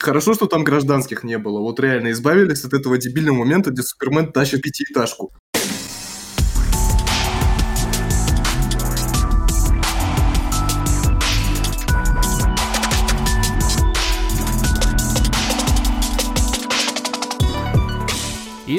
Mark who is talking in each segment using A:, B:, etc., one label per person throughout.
A: Хорошо, что там гражданских не было. Вот реально избавились от этого дебильного момента, где Супермен тащит пятиэтажку.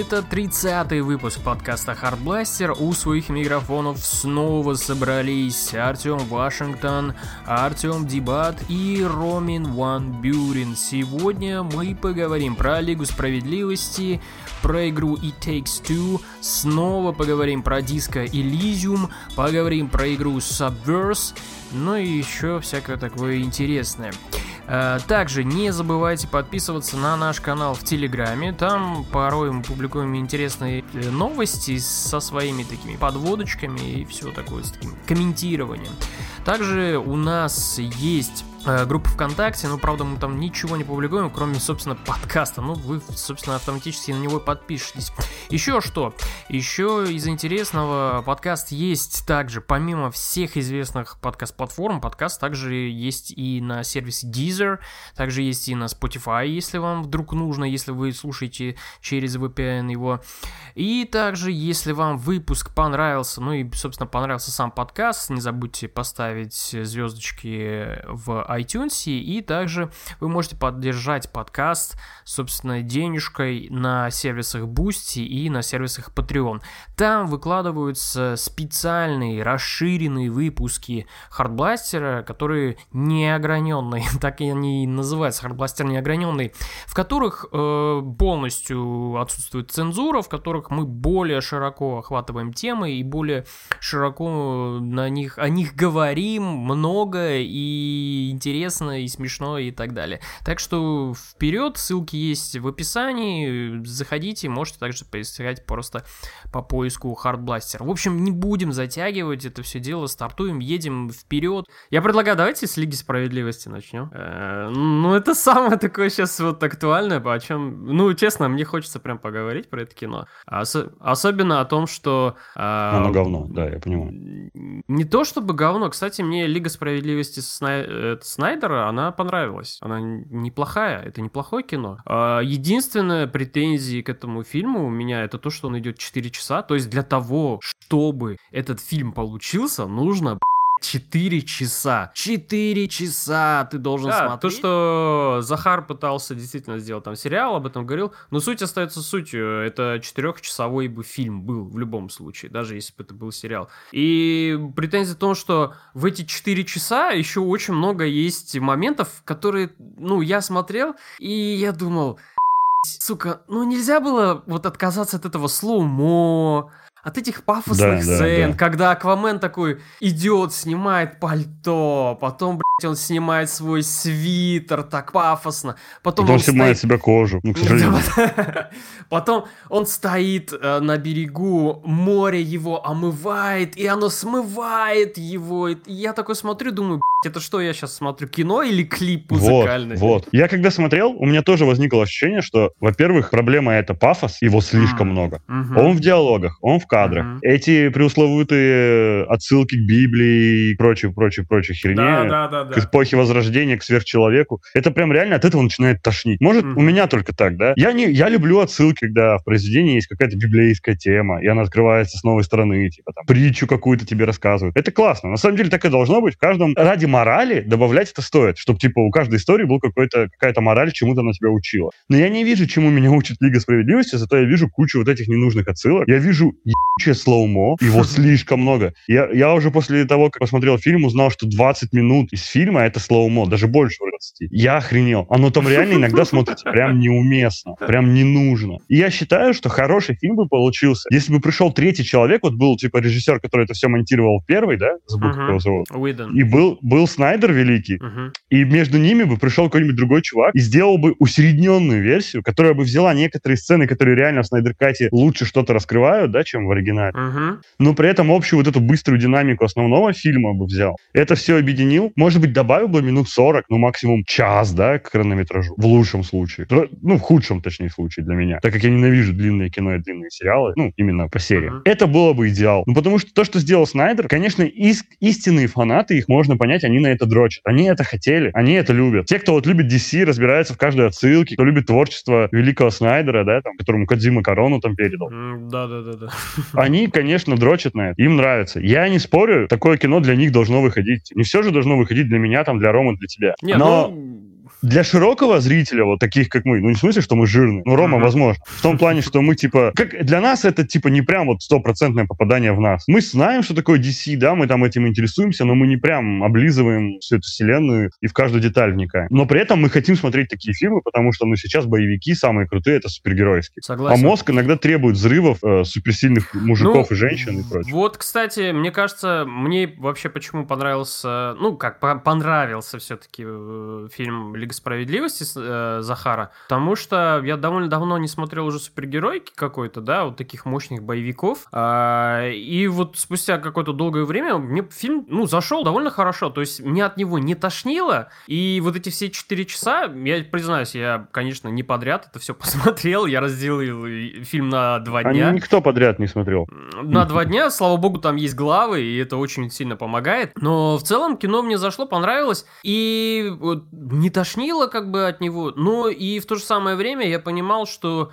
B: Это 30-й выпуск подкаста Hardblaster. У своих микрофонов снова собрались Артем Вашингтон, Артем Дебат и Ромин Ван Бюрин. Сегодня мы поговорим про Лигу Справедливости, про игру It Takes Two, снова поговорим про диско Elysium, поговорим про игру Subverse, ну и еще всякое такое интересное. Э, также не забывайте подписываться на наш канал в Телеграме. Там порой мы публикуем интересные э, новости со своими такими подводочками и все такое с таким комментированием. Также у нас есть Э, группа ВКонтакте, ну, правда, мы там ничего не публикуем, кроме, собственно, подкаста. Ну, вы, собственно, автоматически на него подпишетесь. Еще что? Еще из интересного, подкаст есть также, помимо всех известных подкаст-платформ, подкаст также есть и на сервисе Deezer, также есть и на Spotify, если вам вдруг нужно, если вы слушаете через VPN его. И также, если вам выпуск понравился, ну и, собственно, понравился сам подкаст, не забудьте поставить звездочки в iTunes, и также вы можете поддержать подкаст, собственно, денежкой на сервисах Boosty и на сервисах Patreon. Там выкладываются специальные, расширенные выпуски Хардбластера, которые неограненные, так и они называются, Хардбластер неограненный, в которых э, полностью отсутствует цензура, в которых мы более широко охватываем темы и более широко на них, о них говорим много и интересно и смешно и так далее. Так что вперед, ссылки есть в описании, заходите, можете также поискать просто по поиску Hard Blaster. В общем, не будем затягивать это все дело, стартуем, едем вперед. Я предлагаю, давайте с Лиги Справедливости начнем. Э, ну, это самое такое сейчас вот актуальное, о чем, ну, честно, мне хочется прям поговорить про это кино. особенно о том, что...
C: А, Оно говно, да, я понимаю.
B: Не то чтобы говно, кстати, мне Лига Справедливости. Снайдера, она понравилась. Она неплохая, это неплохое кино. А, единственная претензия к этому фильму у меня это то, что он идет 4 часа. То есть для того, чтобы этот фильм получился, нужно 4 часа. 4 часа ты должен да, смотреть. то, что Захар пытался действительно сделать там сериал, об этом говорил, но суть остается сутью. Это четырехчасовой бы фильм был в любом случае, даже если бы это был сериал. И претензия в том, что в эти 4 часа еще очень много есть моментов, которые, ну, я смотрел, и я думал, сука, ну нельзя было вот отказаться от этого слоумо, от этих пафосных да, сцен, да, да. когда Аквамен такой идет, снимает пальто, потом, блядь, он снимает свой свитер так пафосно, потом,
C: потом он снимает стоит... себя кожу, ну, к сожалению.
B: Потом он стоит э, на берегу, море его омывает, и оно смывает его. И я такой смотрю, думаю, это что я сейчас смотрю, кино или клип музыкальный?
C: Вот, вот. Я когда смотрел, у меня тоже возникло ощущение, что, во-первых, проблема это пафос, его слишком mm. много. Mm-hmm. Он в диалогах, он в кадрах. Mm-hmm. Эти преусловутые отсылки к Библии и прочее, прочее, прочее херне, да, да, да, да. к эпохе Возрождения, к сверхчеловеку, это прям реально от этого начинает тошнить. Может, mm-hmm. у меня только так, да? Я, не, я люблю отсылки, когда в произведении есть какая-то библейская тема, и она открывается с новой стороны, типа там притчу какую-то тебе рассказывают. Это классно. На самом деле так и должно быть. В каждом ради морали добавлять это стоит, чтобы, типа, у каждой истории был какой-то, какая-то мораль, чему-то она тебя учила. Но я не вижу, чему меня учит Лига Справедливости, зато я вижу кучу вот этих ненужных отсылок. Я вижу ебучее slow-mo, его слишком много. Я, я уже после того, как посмотрел фильм, узнал, что 20 минут из фильма — это slow-mo, даже больше 20. Я охренел. Оно там реально иногда смотрится прям неуместно, прям не нужно. И я считаю, что хороший фильм бы получился, если бы пришел третий человек, вот был, типа, режиссер, который это все монтировал первый, да, забыл, uh-huh. как его зовут, и был, был Снайдер великий, uh-huh. и между ними бы пришел какой-нибудь другой чувак и сделал бы усредненную версию, которая бы взяла некоторые сцены, которые реально в Снайдер Кате лучше что-то раскрывают, да, чем в в оригинале. Угу. Но при этом общую вот эту быструю динамику основного фильма бы взял. Это все объединил. Может быть, добавил бы минут 40, ну, максимум час, да, к хронометражу. В лучшем случае. Ну, в худшем, точнее, случае для меня. Так как я ненавижу длинные кино и длинные сериалы. Ну, именно по сериям. Uh-huh. Это было бы идеал. Ну, потому что то, что сделал Снайдер, конечно, ис- истинные фанаты, их можно понять, они на это дрочат. Они это хотели, они это любят. Те, кто вот любит DC, разбирается в каждой отсылке, кто любит творчество великого Снайдера, да, там, которому Кадзима Корону там передал.
B: Да-да-да.
C: Они, конечно, дрочат на это. Им нравится. Я не спорю, такое кино для них должно выходить. Не все же должно выходить для меня, там, для Ромы, для тебя.
B: Не, Но... ну
C: для широкого зрителя, вот таких, как мы, ну не в смысле, что мы жирные, ну Рома, возможно, в том плане, что мы, типа, как для нас это, типа, не прям вот стопроцентное попадание в нас. Мы знаем, что такое DC, да, мы там этим интересуемся, но мы не прям облизываем всю эту вселенную и в каждую деталь вникаем. Но при этом мы хотим смотреть такие фильмы, потому что, ну, сейчас боевики самые крутые, это супергеройские.
B: Согласен.
C: А мозг иногда требует взрывов э, суперсильных мужиков ну, и женщин и прочее.
B: Вот, кстати, мне кажется, мне вообще почему понравился, ну, как, понравился все-таки э, фильм «Лига справедливости» э, Захара, потому что я довольно давно не смотрел уже супергеройки какой-то, да, вот таких мощных боевиков, а, и вот спустя какое-то долгое время мне фильм, ну, зашел довольно хорошо, то есть мне от него не тошнило, и вот эти все четыре часа, я признаюсь, я, конечно, не подряд это все посмотрел, я разделил фильм на два дня.
C: А никто подряд не смотрел.
B: На два дня, слава богу, там есть главы, и это очень сильно помогает, но в целом кино мне зашло, понравилось, и не тошнило как бы от него, но и в то же самое время я понимал, что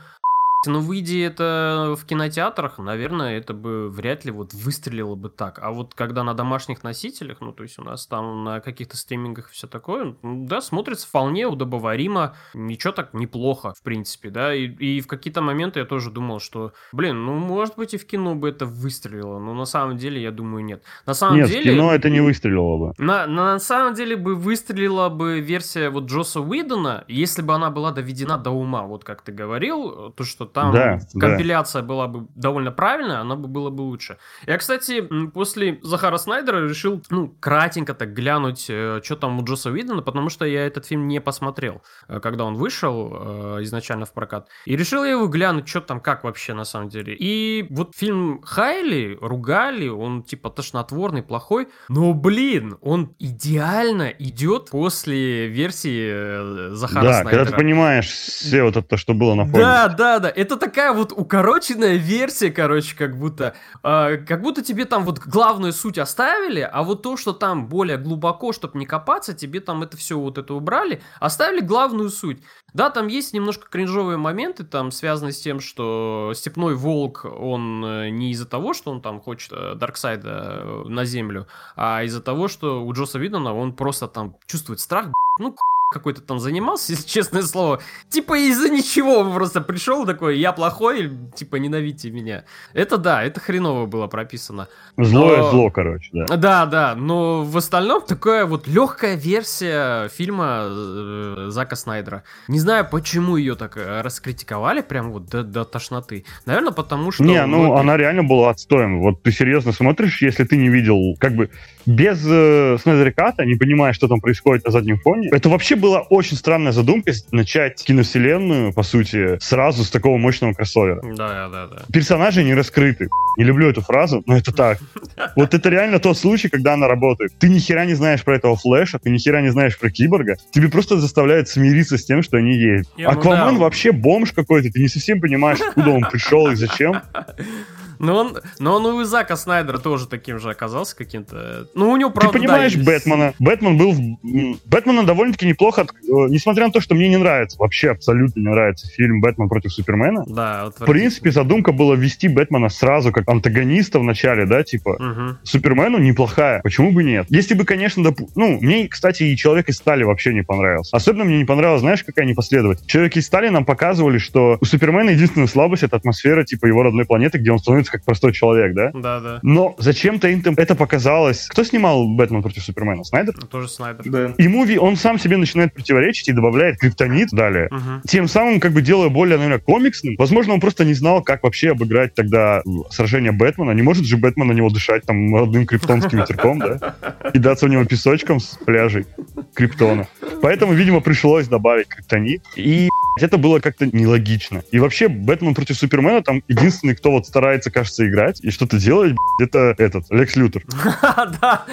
B: но выйди это в кинотеатрах, наверное, это бы вряд ли вот выстрелило бы так. А вот когда на домашних носителях, ну, то есть у нас там на каких-то стримингах все такое, да, смотрится вполне удобоваримо, ничего так неплохо, в принципе, да, и, и в какие-то моменты я тоже думал, что, блин, ну, может быть, и в кино бы это выстрелило, но на самом деле, я думаю, нет. На самом
C: нет,
B: деле...
C: в кино это не выстрелило бы.
B: На, на самом деле бы выстрелила бы версия вот Джоса Уидона, если бы она была доведена до ума, вот как ты говорил, то, что там да, компиляция да. была бы довольно правильная, она бы была бы лучше. Я, кстати, после Захара Снайдера решил, ну, кратенько так глянуть, э, что там у Джоса Уидона, потому что я этот фильм не посмотрел, э, когда он вышел э, изначально в прокат. И решил я его глянуть, что там, как вообще на самом деле. И вот фильм Хайли ругали, он типа тошнотворный, плохой, но, блин, он идеально идет после версии Захара да, Снайдера. Да,
C: когда ты понимаешь все вот это, что было на фоне.
B: Да, да, да, это такая вот укороченная версия, короче, как будто, э, как будто тебе там вот главную суть оставили, а вот то, что там более глубоко, чтобы не копаться, тебе там это все вот это убрали, оставили главную суть. Да, там есть немножко кринжовые моменты, там связанные с тем, что Степной Волк, он э, не из-за того, что он там хочет э, Дарксайда э, на землю, а из-за того, что у Джоса Видона он просто там чувствует страх, ну, какой-то там занимался, если честное слово. Типа из-за ничего он просто пришел такой, я плохой, типа ненавидьте меня. Это да, это хреново было прописано.
C: Злое но... зло, короче, да.
B: Да, да, но в остальном такая вот легкая версия фильма э, Зака Снайдера. Не знаю, почему ее так э, раскритиковали, прям вот до, до тошноты. Наверное, потому что...
C: Не, ну вот... она реально была отстоем. Вот ты серьезно смотришь, если ты не видел, как бы без э, Снайдерката, не понимая, что там происходит на заднем фоне, это вообще была очень странная задумка начать киновселенную, по сути, сразу с такого мощного кроссовера.
B: Да, да, да.
C: Персонажи не раскрыты. Не люблю эту фразу, но это так. Вот это реально тот случай, когда она работает. Ты ни хера не знаешь про этого Флэша, ты ни хера не знаешь про Киборга. Тебе просто заставляют смириться с тем, что они есть. Аквамен вообще бомж какой-то, ты не совсем понимаешь, откуда он пришел и зачем.
B: Но он, но он у Зака Снайдера тоже таким же оказался каким-то. Ну, у него, правда,
C: Ты понимаешь да, Бэтмена. Бэтмен был... Бэтмена довольно-таки неплохо... Э, несмотря на то, что мне не нравится, вообще абсолютно не нравится фильм «Бэтмен против Супермена».
B: Да,
C: В принципе, задумка была ввести Бэтмена сразу как антагониста в начале, да, типа. Угу. Супермену неплохая. Почему бы нет? Если бы, конечно, доп... ну, мне, кстати, и Человек из Стали вообще не понравился. Особенно мне не понравилось, знаешь, какая непоследовательность. Человек из Стали нам показывали, что у Супермена единственная слабость — это атмосфера, типа, его родной планеты, где он становится становится как простой человек, да?
B: Да, да.
C: Но зачем-то им это показалось. Кто снимал Бэтмен против Супермена? Снайдер?
B: Ну, тоже Снайдер.
A: Да.
C: И муви, он сам себе начинает противоречить и добавляет криптонит далее. Угу. Тем самым, как бы делая более, наверное, комиксным. Возможно, он просто не знал, как вообще обыграть тогда сражение Бэтмена. Не может же Бэтмен на него дышать там родным криптонским ветерком, да? Кидаться в него песочком с пляжей криптона. Поэтому, видимо, пришлось добавить криптонит. И это было как-то нелогично. И вообще, Бэтмен против Супермена, там единственный, кто вот старается, кажется, играть и что-то делать, это этот, Лекс Лютер.
B: Да,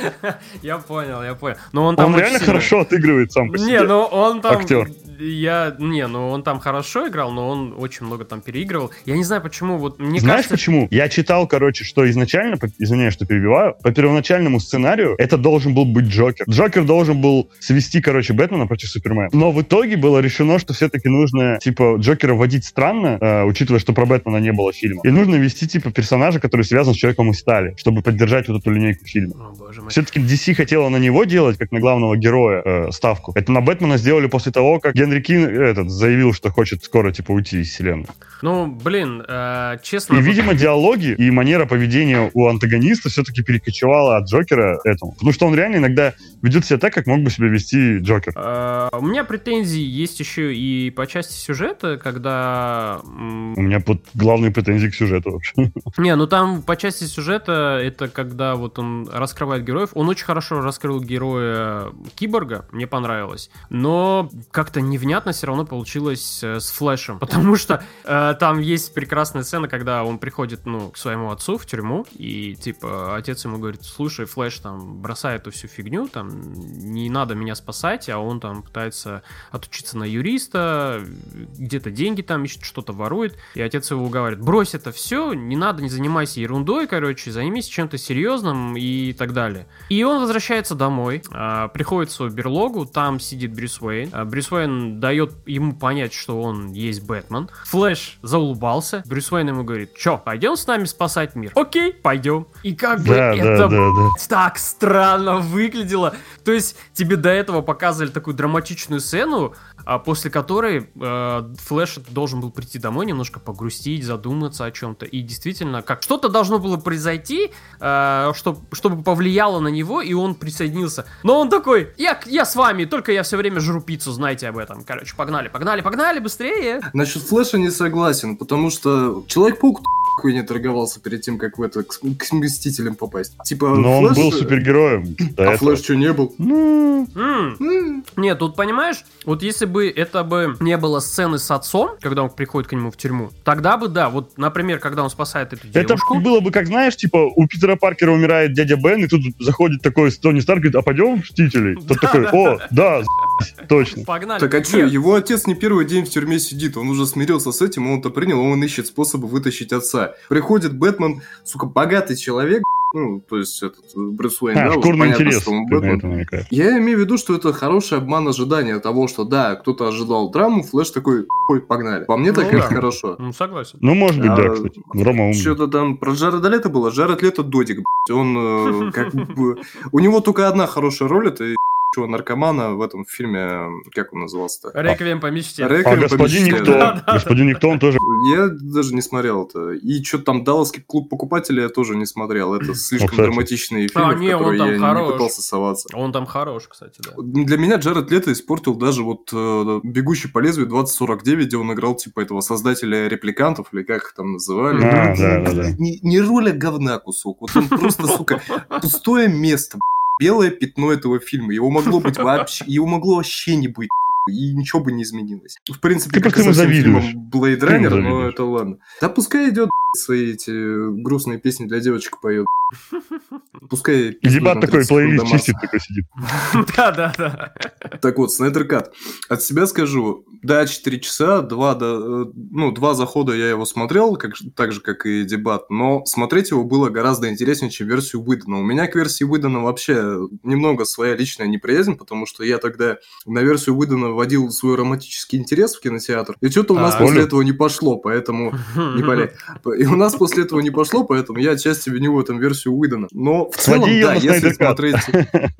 B: я понял, я понял. Но он там
C: реально хорошо отыгрывает сам по себе.
B: Не, ну он там...
C: Актер.
B: Я, не, ну он там хорошо играл, но он очень много там переигрывал. Я не знаю, почему, вот мне
C: Знаешь
B: кажется...
C: почему? Я читал, короче, что изначально, извиняюсь, что перебиваю, по первоначальному сценарию это должен был быть Джокер. Джокер должен был свести, короче, Бэтмена против Супермена. Но в итоге было решено, что все-таки нужно, типа, Джокера вводить странно, э, учитывая, что про Бэтмена не было фильма. И нужно ввести, типа, персонажа, который связан с Человеком из Стали, чтобы поддержать вот эту линейку фильма.
B: О, боже мой.
C: Все-таки DC хотела на него делать, как на главного героя, э, ставку. Это на Бэтмена сделали после того, как Генри Кин этот, заявил, что хочет скоро, типа, уйти из вселенной.
B: Ну, блин, э, честно...
C: И, видимо, диалоги и манера поведения у антагониста все-таки перекочевала от Джокера этому. Потому что он реально иногда ведет себя так, как мог бы себя вести Джокер.
B: Э, У меня претензии есть еще и по части сюжета, когда...
C: У меня под главные претензии к сюжету вообще.
B: Не, ну там по части сюжета, это когда вот он раскрывает героев. Он очень хорошо раскрыл героя Киборга, мне понравилось. Но как-то невнятно все равно получилось э, с Флэшем. Потому что э, там есть прекрасная сцена, когда он приходит, ну, к своему отцу в тюрьму, и, типа, отец ему говорит, слушай, Флэш там бросает эту всю фигню, там, не надо меня спасать, а он там пытается отучиться на юриста, где-то деньги там ищет, что-то ворует, и отец его уговаривает, брось это все, не надо, не занимайся ерундой, короче, займись чем-то серьезным и так далее. И он возвращается домой, а, приходит в свою берлогу, там сидит Брюс Уэйн, А, Брюс Уэйн дает ему понять, что он есть Бэтмен, Флэш заулыбался, Брюс Уэйн ему говорит, чё, пойдем с нами спасать мир? Окей, пойдем. И как бы
C: Да, да,
B: это
C: да, да.
B: так странно выглядело. То есть тебе до этого показывали такую драматичную сцену, а после которой э, Флэш должен был прийти домой, немножко погрустить, задуматься о чем-то. И действительно, как что-то должно было произойти, э, чтоб- чтобы повлияло на него, и он присоединился. Но он такой, я, я с вами, только я все время жру пиццу, знаете об этом. Короче, погнали, погнали, погнали, быстрее.
A: Насчет Флэша не согласен, потому что Человек-паук хуй не торговался перед тем, как в это к, к Мстителям попасть. Типа,
C: Но он
A: Флэш-
C: был супергероем
A: А
C: этого.
A: Флэш что, не был?
C: Ну,
B: Нет, тут понимаешь, вот если бы это бы не было сцены с отцом, когда он приходит к нему в тюрьму, тогда бы да, вот, например, когда он спасает эту
C: это
B: девушку.
C: было бы, как знаешь, типа, у Питера Паркера умирает дядя Бен, и тут заходит такой Тони Старк, говорит, а пойдем в Мстителей? Тот такой, о, да, точно.
B: Погнали.
A: Так а что,
B: Нет,
A: его отец не первый день в тюрьме сидит, он уже смирился с этим, он это принял, он ищет способы вытащить отца. Приходит Бэтмен, сука, богатый человек, ну, то есть этот Брюс Уэйн,
C: А,
A: да, уже
C: шкурный
A: понятно,
C: интерес,
A: что он Бэтмен.
C: это.
A: Я имею в виду, что это хороший обман ожидания того, что да, кто-то ожидал драму, Флэш такой, ой, погнали. По мне так
B: Ну
A: это
B: да.
A: хорошо.
B: Ну, согласен.
C: Ну, может быть, да,
A: А,
C: кстати. Рома.
A: Что-то там про Джареда Лето было. Джаред Лето додик, блядь. Он э, как бы... У него только одна хорошая роль, это чего, наркомана в этом фильме, как он назывался-то?
B: Реквием по мечте.
A: Реквием
C: А
A: по
C: господин
A: мечте,
C: Никто,
A: да.
C: господин Никто, он тоже
A: Я даже не смотрел это. И что там, Далласский клуб покупателей я тоже не смотрел. Это слишком
C: кстати.
A: драматичные фильмы,
B: А, не,
A: в
B: он
A: которые
B: там
A: я не
B: хорош.
A: пытался соваться.
B: Он там хорош, кстати, да.
A: Для меня Джаред Лето испортил даже вот э, «Бегущий по лезвию 2049», где он играл типа этого создателя репликантов, или как их там называли.
C: А, да, да, да.
A: Не, не роль, а говна кусок. Вот он просто, сука, пустое место, белое пятно этого фильма. Его могло быть вообще, его могло вообще не быть. И ничего бы не изменилось. В принципе,
C: Ты
A: как и со всем
C: завидуешь.
A: фильмом Blade Runner, но это ладно. Да пускай идет свои эти грустные песни для девочек поет. Пускай на
C: такой
A: 30 секунд
C: плейлист чистит, такой сидит.
B: Да, да, да.
A: Так вот, Снайдер Кат. От себя скажу, да, 4 часа, два, до, э, ну, два захода я его смотрел, как, так же, как и дебат, но смотреть его было гораздо интереснее, чем версию Уидона. У меня к версии Уидона вообще немного своя личная неприязнь, потому что я тогда на версию Уидона вводил свой романтический интерес в кинотеатр, и что-то у нас
B: Так.
A: после этого не пошло, поэтому не болей. И у нас после этого не пошло, поэтому я отчасти виню в этом версию Уидона. Но в целом, да, если смотреть...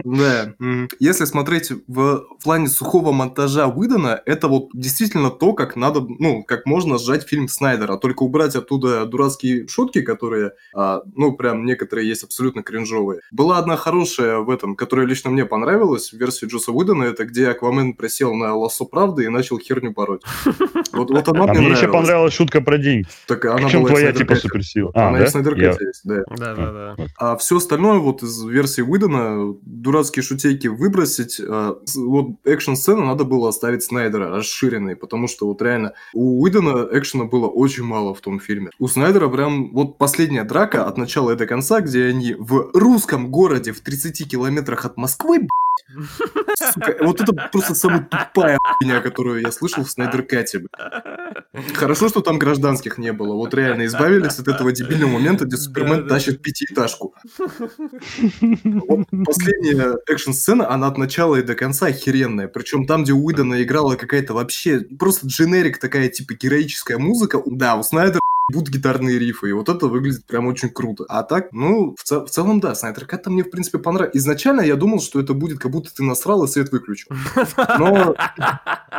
A: Да, если смотреть в плане сухого монтажа Уидона, это вот действительно то, как надо, ну, как можно сжать фильм Снайдера, только убрать оттуда дурацкие шутки, которые, а, ну, прям некоторые есть абсолютно кринжовые. Была одна хорошая в этом, которая лично мне понравилась, в версии Джоса Уидона, это где Аквамен присел на ебаное лосо правды и начал херню пороть. Вот, вот она
C: а мне, мне еще понравилась шутка про деньги.
A: Так она
C: Причем твоя типа суперсила.
A: А, она да? и Снайдеркате
B: есть, да. Да, да, да.
A: А все остальное вот из версии Уидона, дурацкие шутейки выбросить, а, вот экшн-сцену надо было оставить Снайдера расширенной, потому что вот реально у Уидона экшена было очень мало в том фильме. У Снайдера прям вот последняя драка от начала и до конца, где они в русском городе в 30 километрах от Москвы, Сука, вот это просто самая тупая хуйня, которую я слышал в Снайдеркате. Хорошо, что там гражданских не было. Вот реально избавились от этого дебильного момента, где Супермен тащит пятиэтажку. Вот последняя экшн-сцена, она от начала и до конца охеренная. Причем там, где Уидона играла какая-то вообще просто дженерик такая, типа героическая музыка. Да, у Снайдера будут гитарные рифы, и вот это выглядит прям очень круто. А так, ну, в, цел- в целом, да, Снайдер Кат мне, в принципе, понравился. Изначально я думал, что это будет, как будто ты насрал и свет выключил. Но,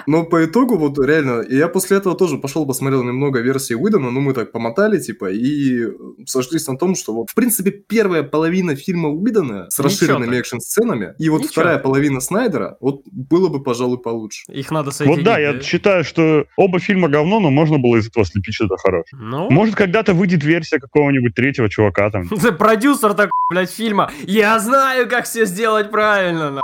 A: но по итогу, вот реально, я после этого тоже пошел посмотрел немного версии Уидона, ну, мы так помотали, типа, и сошлись на том, что вот, в принципе, первая половина фильма Уидона с расширенными экшн-сценами, и вот Ничего вторая половина Снайдера, вот было бы, пожалуй, получше.
B: Их надо соединить.
C: Вот да, я считаю, что оба фильма говно, но можно было из этого слепить что-то хорошее. Ну, ну? Может, когда-то выйдет версия какого-нибудь третьего чувака там.
B: Продюсер такой, блядь, фильма. Я знаю, как все сделать правильно, на.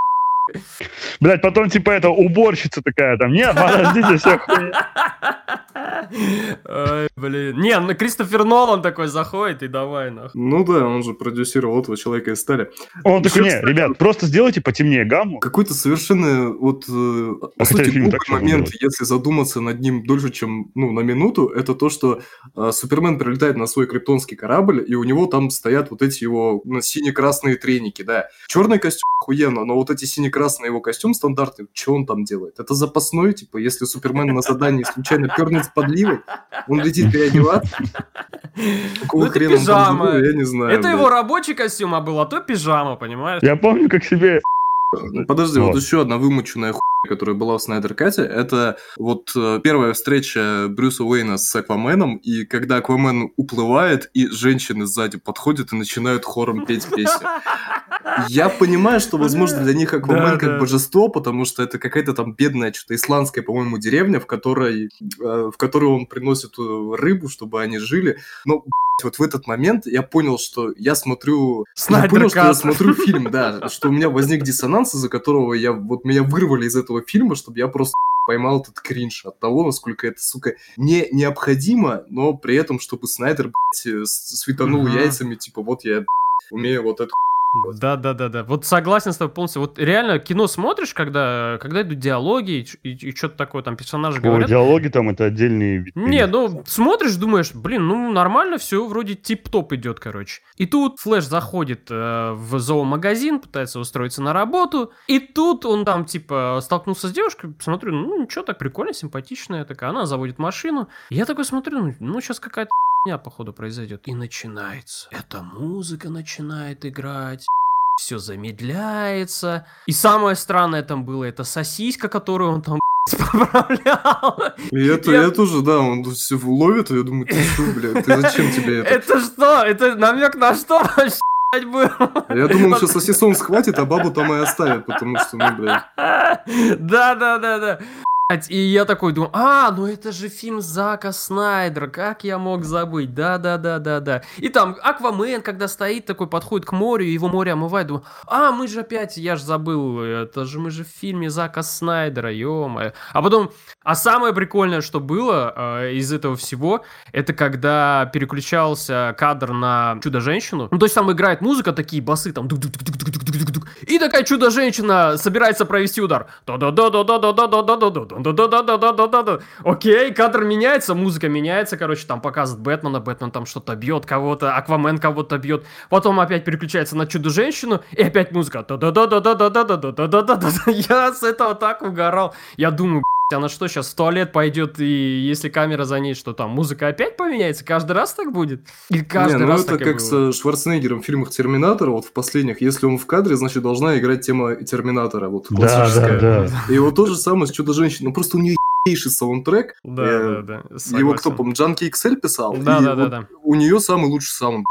C: Блять, потом типа это уборщица такая там, нет, подождите, все
B: Ой, блин. Не, ну Кристофер Нолан такой заходит и давай, нахуй.
A: Ну да, он же продюсировал этого человека из стали.
C: Он такой, не, ребят, просто сделайте потемнее гамму.
A: Какой-то совершенно вот, э, по сути, момент, если задуматься над ним дольше, чем, ну, на минуту, это то, что э, Супермен прилетает на свой криптонский корабль, и у него там стоят вот эти его ну, сине-красные треники, да. Черный костюм охуенно, но вот эти сине-красные его костюм стандартный, что он там делает? Это запасной, типа, если Супермен на задании случайно пернет с подливой, он летит переодеваться?
B: Какого ну, хрена пижама. я не знаю. Это его рабочий костюм, а был, а то пижама, понимаешь?
C: Я помню, как себе
A: Подожди, вот, вот еще одна вымученная хуйня, которая была в Снайдер Кате, это вот э, первая встреча Брюса Уэйна с Акваменом, и когда Аквамен уплывает, и женщины сзади подходят и начинают хором петь песни. Я понимаю, что, возможно, для них Аквамен да, как да. божество, потому что это какая-то там бедная, что-то исландская, по-моему, деревня, в которой, э, в которую он приносит э, рыбу, чтобы они жили. Но, вот в этот момент я понял, что я смотрю...
B: Снайдер
A: я понял, что я смотрю фильм, да, что у меня возник диссонанс, из-за которого я вот меня вырвали из этого фильма, чтобы я просто поймал этот кринж от того, насколько это, сука, не необходимо, но при этом, чтобы Снайдер, блядь, светанул uh-huh. яйцами, типа, вот я, умею вот эту
B: да, да, да, да. Вот согласен с тобой полностью. Вот реально кино смотришь, когда, когда идут диалоги и, и, и что-то такое, там персонажи О, говорят.
C: диалоги там это отдельные.
B: Не, ну смотришь, думаешь, блин, ну нормально, все вроде тип-топ идет, короче. И тут Флэш заходит э, в зоомагазин, пытается устроиться на работу, и тут он там типа столкнулся с девушкой, смотрю, ну ничего, так прикольно, симпатичная такая, она заводит машину. Я такой смотрю, ну, ну сейчас какая-то дня, походу, произойдет. И начинается. Эта музыка начинает играть. Все замедляется. И самое странное там было, это сосиска, которую он там поправлял.
A: И это, я... это уже, да, он все ловит, и я думаю, ты что, блядь, ты зачем тебе это?
B: Это что? Это намек на что вообще? был.
A: Я думал, что сосисон схватит, а бабу там и оставит, потому что, ну, блядь.
B: Да, да, да, да. И я такой думаю, а, ну это же фильм Зака Снайдера, как я мог забыть, да-да-да-да-да. И там Аквамен, когда стоит такой, подходит к морю, его море омывает, думаю, а, мы же опять, я же забыл, это же мы же в фильме Зака Снайдера, ё -моё. А потом, а самое прикольное, что было э, из этого всего, это когда переключался кадр на Чудо-женщину, ну то есть там играет музыка, такие басы, там, и такая Чудо-женщина собирается провести удар. Да-да-да-да-да-да-да-да-да-да да-да-да-да-да-да-да. Окей, кадр меняется, музыка меняется, короче, там показывает Бэтмена, Бэтмен там что-то бьет кого-то, Аквамен кого-то бьет, потом опять переключается на Чудо-женщину, и опять музыка. Да-да-да-да-да-да-да-да-да-да-да. Я с этого так угорал. Я думаю, она что, сейчас в туалет пойдет, и если камера за ней, что там, музыка опять поменяется? Каждый раз так будет? Или каждый Не, ну раз
A: это как с Шварценеггером в фильмах Терминатора, вот в последних, если он в кадре, значит, должна играть тема Терминатора, вот классическая. Да, да, да. И вот то же самое с Чудо-женщиной, ну просто у нее ебейший саундтрек.
B: Да, э, да,
A: да. Его кто, по-моему, Джанки XL писал?
B: Да, да, да, да.
A: У нее самый лучший саунд.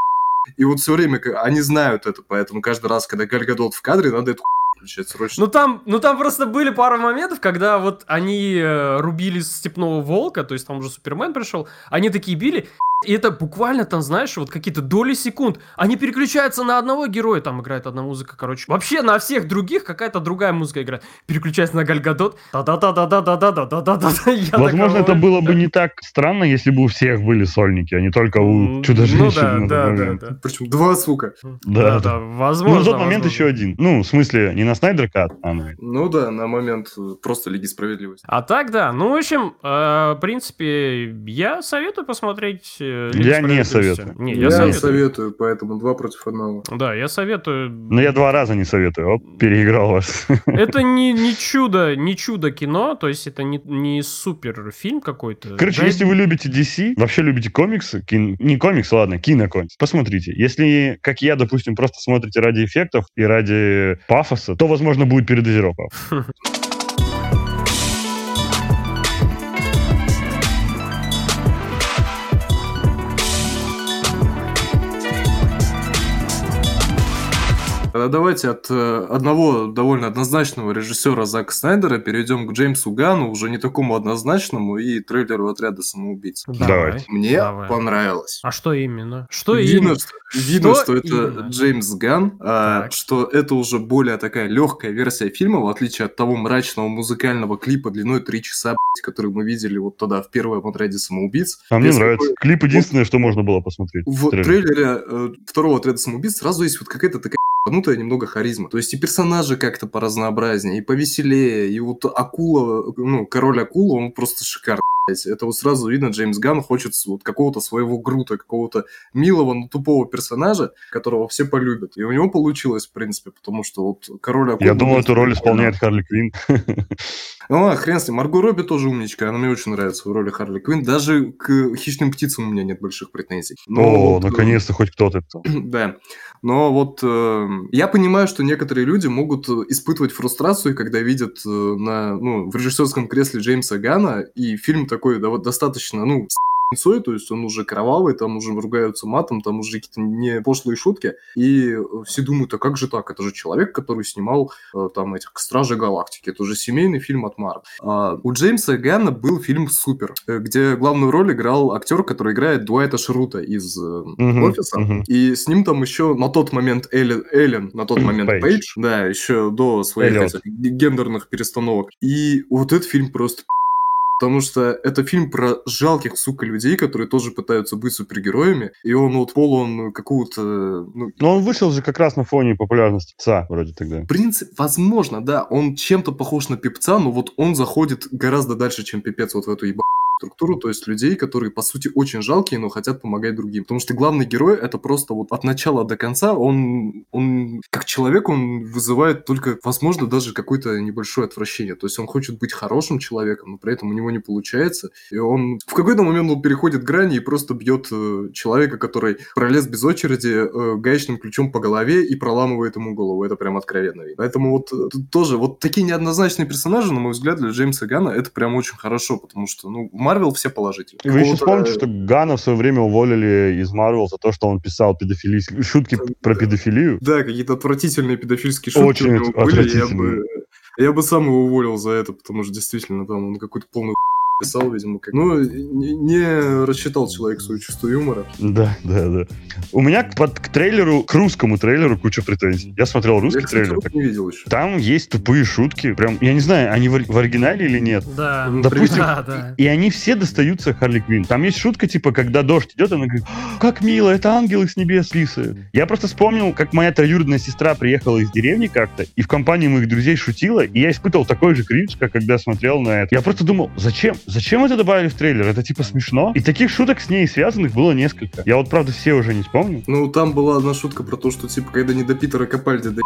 A: И вот все время они знают это, поэтому каждый раз, когда Галь Гадот в кадре, надо эту включать срочно.
B: Ну там, ну там просто были пара моментов, когда вот они э, рубили степного волка, то есть там уже Супермен пришел, они такие били, и это буквально там, знаешь, вот какие-то доли секунд. Они переключаются на одного героя, там играет одна музыка, короче. Вообще на всех других какая-то другая музыка играет. Переключается на Гальгадот. Да-да-да-да-да-да-да-да-да-да.
C: Возможно, это было бы не так странно, если бы у всех были сольники, а не только у Чудо-женщины.
B: Ну да, да, да.
A: Причем два, сука.
C: Да,
B: да, возможно.
C: Ну, в тот момент еще один. Ну, в смысле, не на Снайдер Кат, а.
A: Ну да, на момент просто Лиги Справедливости.
B: А так, да. Ну, в общем, в принципе, я советую посмотреть
C: я не советую.
A: Не, я, я советую. советую, поэтому два против одного.
B: Да, я советую.
C: Но я два раза не советую, оп, переиграл вас.
B: Это не, не чудо, не чудо кино, то есть это не, не супер фильм какой-то.
C: Короче, да? если вы любите DC, вообще любите комиксы, кин... не комикс, ладно, кинокомикс, посмотрите. Если, как я, допустим, просто смотрите ради эффектов и ради пафоса, то, возможно, будет передозировка.
A: Тогда давайте от э, одного довольно однозначного режиссера Зака Снайдера перейдем к Джеймсу Гану, уже не такому однозначному, и трейлеру отряда самоубийц.
C: Давай.
A: Мне
B: Давай.
A: понравилось.
B: А что именно? Что
A: видно,
B: именно?
A: Что, видно, что,
B: что
A: это
B: именно?
A: Джеймс Ган, а, что это уже более такая легкая версия фильма, в отличие от того мрачного музыкального клипа длиной 3 часа, который мы видели вот тогда в первом отряде самоубийц.
C: А мне нравится. Такой... Клип единственное, вот, что можно было посмотреть.
A: В трейлере, трейлере э, второго отряда самоубийц сразу есть вот какая-то такая ебанутая немного харизма. То есть и персонажи как-то поразнообразнее, и повеселее, и вот акула, ну, король акула, он просто шикарный. Это вот сразу видно, Джеймс Ган хочет вот какого-то своего Грута, какого-то милого, но тупого персонажа, которого все полюбят. И у него получилось, в принципе, потому что вот король акула...
C: Я думал, эту роль исполняет Харли Квинн.
A: Ну, а, хрен с ним. Марго Робби тоже умничка. Она мне очень нравится в роли Харли Квинн. Даже к хищным птицам у меня нет больших претензий.
C: Но О, вот, наконец-то хоть кто-то.
A: Да. Но вот э, я понимаю, что некоторые люди могут испытывать фрустрацию, когда видят э, на, ну, в режиссерском кресле Джеймса Гана, и фильм такой да, вот достаточно, ну, то есть он уже кровавый, там уже ругаются матом, там уже какие-то не пошлые шутки, и все думают, а как же так? Это же человек, который снимал э, там этих «Стражи Галактики», это уже семейный фильм от Марвел. А у Джеймса Ганна был фильм «Супер», э, где главную роль играл актер, который играет Дуайта Шрута из uh-huh, «Офиса», uh-huh. и с ним там еще на тот момент Эллен, Эллен на тот момент Пейдж, Пейдж да, еще до своих этих гендерных перестановок. И вот этот фильм просто Потому что это фильм про жалких, сука, людей, которые тоже пытаются быть супергероями, и он вот полон какого-то... Ну...
C: Но он вышел же как раз на фоне популярности Певца, вроде тогда.
A: В принципе, возможно, да, он чем-то похож на Певца, но вот он заходит гораздо дальше, чем Пипец вот в эту ебаную структуру, то есть людей, которые, по сути, очень жалкие, но хотят помогать другим. Потому что главный герой — это просто вот от начала до конца он, он как человек, он вызывает только, возможно, даже какое-то небольшое отвращение. То есть он хочет быть хорошим человеком, но при этом у него не получается. И он в какой-то момент он переходит грани и просто бьет э, человека, который пролез без очереди э, гаечным ключом по голове и проламывает ему голову. Это прям откровенно. Поэтому вот э, тоже вот такие неоднозначные персонажи, на мой взгляд, для Джеймса Гана это прям очень хорошо, потому что, ну, Марвел все положительные.
C: Вы еще вспомните, что Гана в свое время уволили из Марвел за то, что он писал педофилийские шутки про педофилию.
A: Да, какие-то отвратительные педофильские шутки Очень у него были. Я бы, я бы сам его уволил за это, потому что действительно там он какой-то полный писал, видимо, как... Ну, не, не рассчитал человек свое чувство юмора.
C: Да, да, да. У меня под, к трейлеру, к русскому трейлеру куча претензий. Я смотрел русский я, кстати, трейлер.
A: не видел еще.
C: Там есть тупые шутки. Прям, я не знаю, они в, в оригинале или нет.
B: Да.
C: Допустим,
B: да, да.
C: и они все достаются Харли Квинн. Там есть шутка, типа, когда дождь идет, она говорит, как мило, это ангелы с небес писают. Я просто вспомнил, как моя троюродная сестра приехала из деревни как-то, и в компании моих друзей шутила, и я испытывал такой же кринж, как когда смотрел на это. Я просто думал, зачем? Зачем это добавили в трейлер? Это типа смешно. И таких шуток с ней связанных было несколько. Я вот, правда, все уже не вспомню.
A: Ну, там была одна шутка про то, что, типа, когда не до Питера Капальди до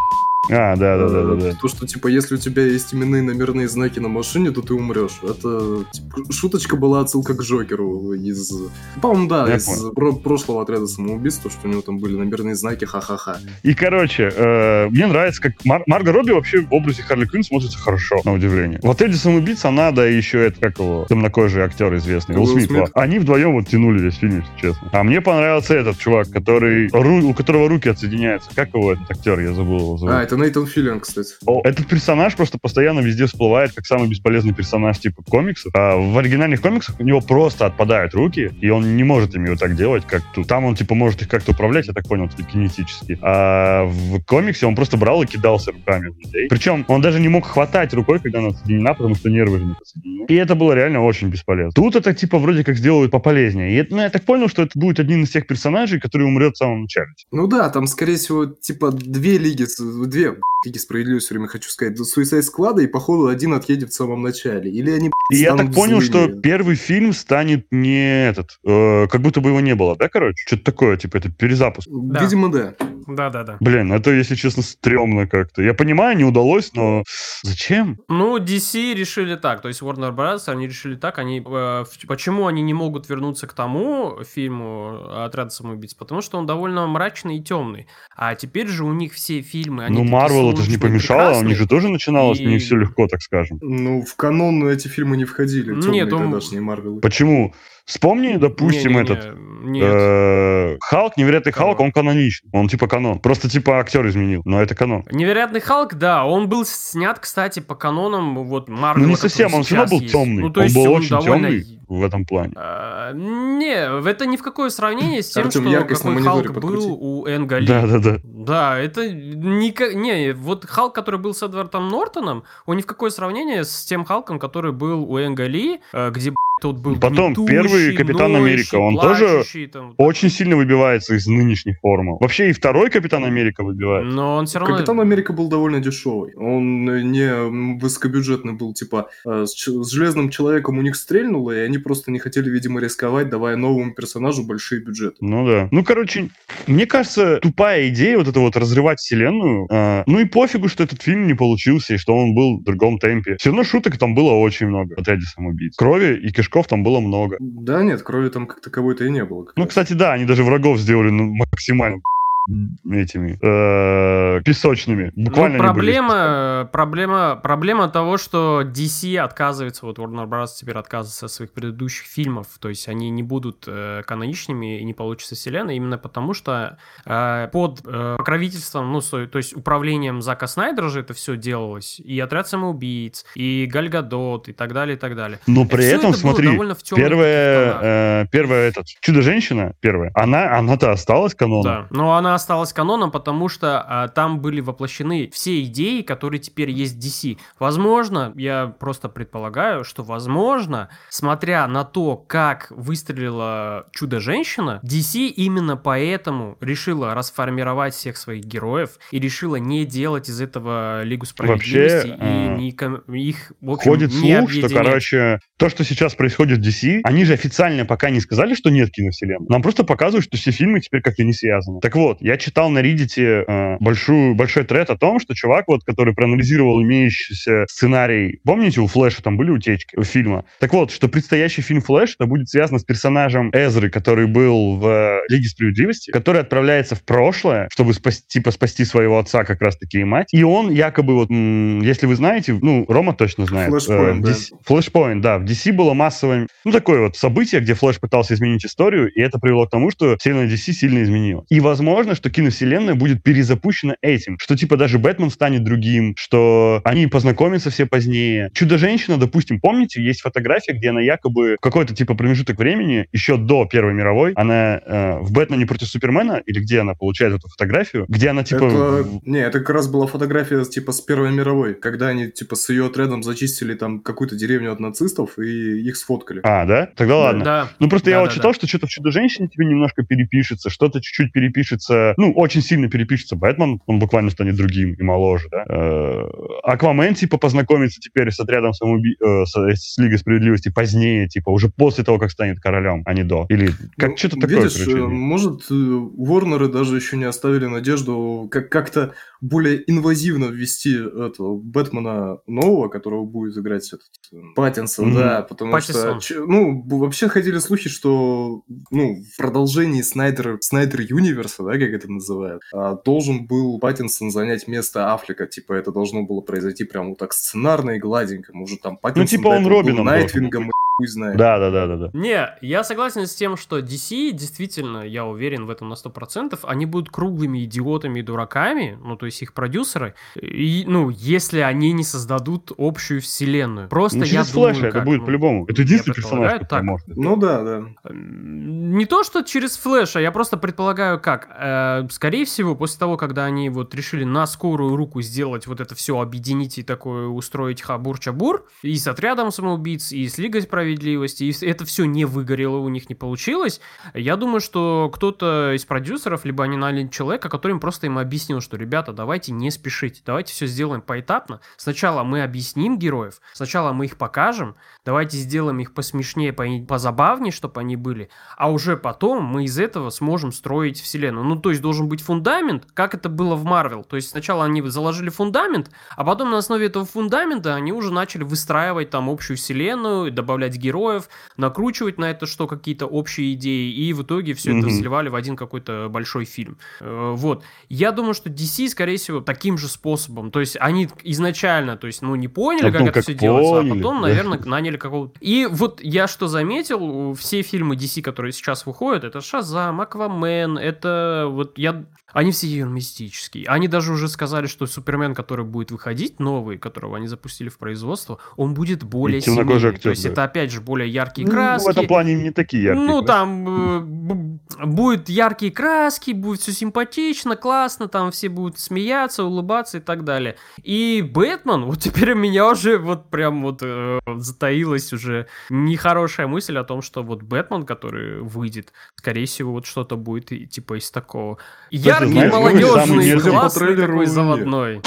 C: а, да, да, да, да, да.
A: То, что, типа, если у тебя есть именные номерные знаки на машине, то ты умрешь. Это, типа, шуточка была отсылка к Джокеру из... По-моему, да, Я из про прошлого отряда самоубийств, то, что у него там были номерные знаки, ха-ха-ха.
C: И, короче, э, мне нравится, как Мар Марго Робби вообще в образе Харли Квинн смотрится хорошо, на удивление. В отряде самоубийц она, да, еще это, как его, темнокожий актер известный, Уилл Смит. Смит. Они вдвоем вот тянули весь фильм, если честно. А мне понравился этот чувак, который, у которого руки отсоединяются. Как его этот актер? Я забыл его
A: зовут. А, это Нейтан Филлиан, кстати.
C: О, этот персонаж просто постоянно везде всплывает как самый бесполезный персонаж типа комиксов. А в оригинальных комиксах у него просто отпадают руки, и он не может ими вот так делать, как тут. Там он типа может их как-то управлять, я так понял, типа, кинетически. А в комиксе он просто брал и кидался руками в людей. Причем он даже не мог хватать рукой, когда она отсоединена, потому что нервы же не подсоединены. И это было реально очень бесполезно. Тут это типа вроде как сделают пополезнее. И ну, я так понял, что это будет один из тех персонажей, который умрет в самом начале.
A: Ну да, там, скорее всего, типа две лиги, две Лиги Справедливости, время хочу сказать, Suicide склада, и, походу, один отъедет в самом начале. Или они
C: И я так понял, что первый фильм станет не этот, э, как будто бы его не было, да, короче? Что-то такое, типа, это перезапуск.
A: Да. Видимо, да.
B: Да-да-да.
C: Блин, это, если честно, стрёмно как-то. Я понимаю, не удалось, но зачем?
B: Ну, DC решили так, то есть Warner Bros., они решили так, они... Э, почему они не могут вернуться к тому фильму «Отряд самоубийц»? Потому что он довольно мрачный и темный. А теперь же у них все фильмы...
C: Они ну, Marvel это же не помешало, у них же тоже начиналось и... не все легко, так скажем.
A: Ну, в канон эти фильмы не входили, темные Нет, он... тогдашние Марвелы.
C: Почему? Вспомни, допустим, не, не, этот не, э, Халк, невероятный канон. Халк, он каноничный. Он типа канон. Просто типа актер изменил, но это канон.
B: Невероятный Халк, да, он был снят, кстати, по канонам вот Марвел. Ну
C: не совсем, он все равно был темный. Ну, то он был он очень довольно... темный в этом плане. А,
B: не, это ни в какое сравнение с тем, Артем, что какой Халк был у Энга Ли.
C: Да, да, да.
B: Да, это никак... Не, вот Халк, который был с Эдвардом Нортоном, он ни в какое сравнение с тем Халком, который был у Энга Ли, э, где Тут был
C: Потом первый Капитан Америка, он тоже там. очень сильно выбивается из нынешней формы. Вообще и второй Капитан Америка выбивается.
B: Но он все равно...
A: Капитан Америка был довольно дешевый. Он не высокобюджетный был, типа, э, с, с Железным Человеком у них стрельнуло, и они просто не хотели, видимо, рисковать, давая новому персонажу большие бюджеты.
C: Ну да. Ну, короче, мне кажется, тупая идея вот это вот разрывать вселенную. Э, ну и пофигу, что этот фильм не получился, и что он был в другом темпе. Все равно шуток там было очень много в отряде самоубийц. Крови и кишков там было много.
A: Да нет, крови там как таковой-то и не было.
C: Ну, кстати, да, они даже врагов сделали ну, максимально этими э, песочными. Буквально
B: ну, проблема, проблема, проблема того, что DC отказывается, вот Warner Bros. теперь отказывается от своих предыдущих фильмов, то есть они не будут э, каноничными и не получится вселенная, именно потому что э, под э, покровительством, ну, то есть управлением Зака Снайдера же это все делалось, и Отряд самоубийц, и Гальгадот, и так далее, и так далее.
C: Но и при этом, смотри, первая, э, первая этот, Чудо-женщина, первая, она, она-то осталась каноном. Да,
B: но она осталась каноном, потому что а, там были воплощены все идеи, которые теперь есть DC. Возможно, я просто предполагаю, что возможно, смотря на то, как выстрелила Чудо-женщина, DC именно поэтому решила расформировать всех своих героев и решила не делать из этого Лигу Справедливости Вообще, и а, не, их, в общем,
C: Ходит
B: не
C: слух, что, короче, то, что сейчас происходит в DC, они же официально пока не сказали, что нет киновселенной. Нам просто показывают, что все фильмы теперь как-то не связаны. Так вот, я читал на Reddit э, большую, большой тред о том, что чувак, вот, который проанализировал имеющийся сценарий, помните, у Флэша там были утечки у фильма? Так вот, что предстоящий фильм Флэш, это будет связано с персонажем Эзры, который был в э, Лиге Справедливости, который отправляется в прошлое, чтобы спасти, типа, спасти своего отца как раз-таки и мать. И он якобы, вот, если вы знаете, ну, Рома точно знает. Флэшпоинт, э, да. Флэшпоинт, да. В DC было массовое, ну, такое вот событие, где Флэш пытался изменить историю, и это привело к тому, что вселенная DC сильно изменила. И возможно, что киновселенная будет перезапущена этим, что типа даже Бэтмен станет другим, что они познакомятся все позднее. Чудо-женщина, допустим, помните, есть фотография, где она якобы в какой-то типа промежуток времени, еще до Первой мировой, она э, в Бэтмене против Супермена, или где она получает эту фотографию, где она типа...
A: Это... Не, это как раз была фотография типа с Первой мировой, когда они типа с ее отрядом зачистили там какую-то деревню от нацистов и их сфоткали.
C: А, да? Тогда ладно. Да. Ну просто да, я да, вот читал, да. что что-то в Чудо-женщине тебе немножко перепишется, что-то чуть-чуть перепишется, ну, очень сильно перепишется Бэтмен, он буквально станет другим и моложе, да. Э, Аквамен, типа, познакомится теперь с отрядом самоуби... Э, с, с Лигой Справедливости позднее, типа, уже после того, как станет королем, а не до. Или как ну, что-то такое,
A: видишь, короче. Э, может, Ворнеры даже еще не оставили надежду как- как-то более инвазивно ввести этого Бэтмена нового, которого будет играть этот Паттинсон, mm-hmm. да, потому Паттинсон. что, ну, вообще ходили слухи, что, ну, в продолжении Снайдер, Снайдер Юниверса, да, как это называют, а, должен был Паттинсон занять место Аффлека, типа, это должно было произойти прямо вот так сценарно и гладенько, может, там
C: Паттинсон ну, типа он Робином
A: Найтвингом, хуй знает.
C: Да, да, да, да, да.
B: Не, я согласен с тем, что DC действительно, я уверен в этом на 100%, они будут круглыми идиотами и дураками, ну, то есть их продюсеры, и, ну, если они не создадут общую вселенную. Просто
C: ну,
B: я
C: через
B: думаю,
C: Флэша
B: как,
C: это будет
B: ну,
C: по-любому. Это единственный
B: я
C: персонаж, который
B: так.
C: может.
A: Ну да, да.
B: Не то, что через флеша, я просто предполагаю, как. Э, скорее всего, после того, когда они вот решили на скорую руку сделать вот это все, объединить и такое устроить хабур-чабур, и с отрядом самоубийц, и с Лигой справедливости, и это все не выгорело, у них не получилось, я думаю, что кто-то из продюсеров, либо они наняли человека, который им просто им объяснил, что, ребята, давайте не спешить, давайте все сделаем поэтапно. Сначала мы объясним героев, сначала мы их покажем, давайте сделаем их посмешнее, по- позабавнее, чтобы они были, а уже потом мы из этого сможем строить вселенную. Ну, то есть должен быть фундамент, как это было в Марвел. То есть сначала они заложили фундамент, а потом на основе этого фундамента они уже начали выстраивать там общую вселенную, добавлять героев, накручивать на это что какие-то общие идеи, и в итоге все это
C: Мгм.
B: сливали в один какой-то большой фильм. Э, Вот. Я думаю, что DC, скорее всего, таким же способом. То есть они изначально, то есть, ну, не поняли,
C: А
B: как
C: потом
B: это
C: как
B: все делается, а
C: поняли,
B: потом,
C: да.
B: наверное, наняли какого-то... И вот я что заметил, все фильмы DC, которые сейчас выходят, это Шазам, Аквамен, это вот я... Они все мистические. Они даже уже сказали, что Супермен, который будет выходить, новый, которого они запустили в производство, он будет более
C: темнокожий актер,
B: То есть
C: да.
B: это опять же более яркие
C: Ну,
B: краски.
C: в этом плане не такие яркие.
B: Ну,
C: краски.
B: там э, будет яркие краски, будет все симпатично, классно, там все будут смеяться, улыбаться и так далее. И Бэтмен, вот теперь у меня уже вот прям вот э, затаилась уже нехорошая мысль о том, что вот Бэтмен, который выйдет, скорее всего, вот что-то будет и- типа из такого. Яркий,
C: ну,
B: молодежный, классный такой заводной.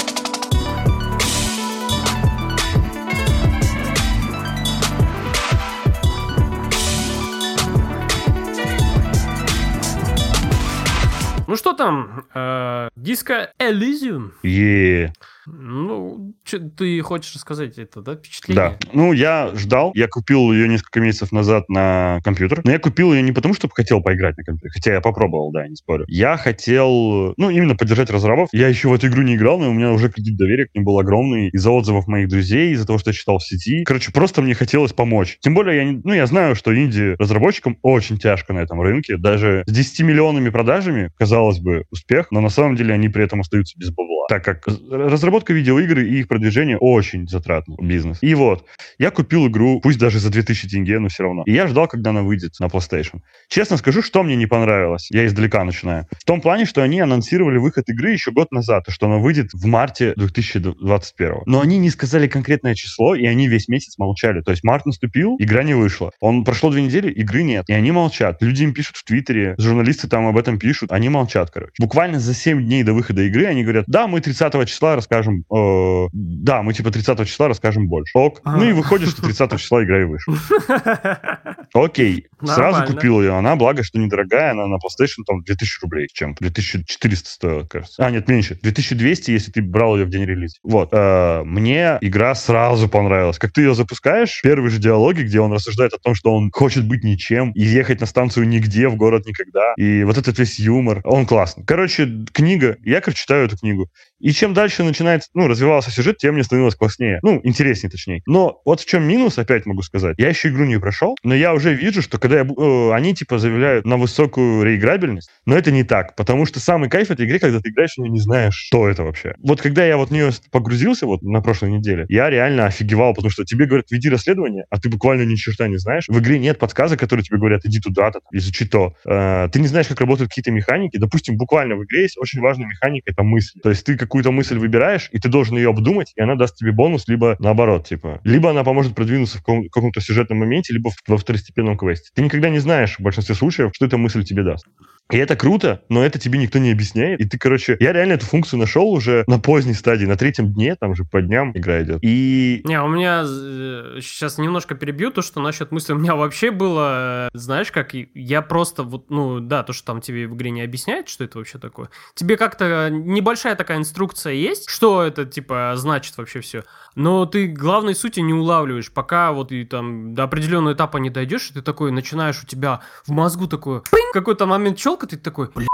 B: Ну что там, э, диско Elysium?
C: Е.
B: Ну, ты хочешь рассказать это, да, впечатление?
C: Да. Ну, я ждал. Я купил ее несколько месяцев назад на компьютер. Но я купил ее не потому, что хотел поиграть на компьютере. Хотя я попробовал, да, не спорю. Я хотел, ну, именно поддержать разрабов. Я еще в эту игру не играл, но у меня уже кредит доверия к ним был огромный. Из-за отзывов моих друзей, из-за того, что я читал в сети. Короче, просто мне хотелось помочь. Тем более, я, не- ну, я знаю, что инди-разработчикам очень тяжко на этом рынке. Даже с 10 миллионами продажами, казалось бы, успех, но на самом деле они при этом остаются без бабла. Так как разработка видеоигры и их продвижение очень затратный бизнес. И вот, я купил игру, пусть даже за 2000 тенге, но все равно. И я ждал, когда она выйдет на PlayStation. Честно скажу, что мне не понравилось. Я издалека начинаю. В том плане, что они анонсировали выход игры еще год назад, и что она выйдет в марте 2021. Но они не сказали конкретное число, и они весь месяц молчали. То есть март наступил, игра не вышла. Он прошло две недели, игры нет. И они молчат. Люди им пишут в Твиттере, журналисты там об этом пишут, они молчат, короче. Буквально за 7 дней до выхода игры они говорят, да, мы 30 числа расскажем, э, да, мы типа 30 числа расскажем больше. Ок.
B: А.
C: Ну и выходит, что 30 числа игра и вышла. Окей, сразу купил ее. Она, благо, что недорогая, она на PlayStation там 2000 рублей с чем-то. 2400 стоила, кажется. А, нет, меньше. 2200, если ты брал ее в день релиза. Вот. Э, мне игра сразу понравилась. Как ты ее запускаешь, первые же диалоги, где он рассуждает о том, что он хочет быть ничем и ехать на станцию нигде, в город никогда. И вот этот весь юмор, он классный. Короче, книга. Я, как читаю эту книгу. И чем дальше начинается, ну, развивался сюжет, тем мне становилось класснее. Ну, интереснее, точнее. Но вот в чем минус, опять могу сказать. Я еще игру не прошел, но я уже вижу, что когда я, э, они, типа, заявляют на высокую реиграбельность, но это не так, потому что самый кайф этой игры, когда ты играешь, и не знаешь, что это вообще. Вот когда я вот в нее погрузился вот на прошлой неделе, я реально офигевал, потому что тебе говорят, веди расследование, а ты буквально ни черта не знаешь. В игре нет подсказок, которые тебе говорят, иди туда-то, изучи то. Э, ты не знаешь, как работают какие-то механики. Допустим, буквально в игре есть очень важная механика, это мысль. То есть ты какую-то мысль выбираешь, и ты должен ее обдумать, и она даст тебе бонус, либо наоборот, типа. Либо она поможет продвинуться в каком- каком-то сюжетном моменте, либо во второстепенном квесте. Ты никогда не знаешь в большинстве случаев, что эта мысль тебе даст. И это круто, но это тебе никто не объясняет. И ты, короче, я реально эту функцию нашел уже на поздней стадии, на третьем дне, там же по дням игра идет. И
B: Не, у меня э, сейчас немножко перебью то, что насчет мысли. У меня вообще было, э, знаешь, как я просто вот, ну да, то, что там тебе в игре не объясняет, что это вообще такое. Тебе как-то небольшая такая инструкция есть, что это типа значит вообще все. Но ты главной сути не улавливаешь, пока вот и там до определенного этапа не дойдешь, и ты такой начинаешь у тебя в мозгу такое пинг, какой-то момент челка, ты такой, бля,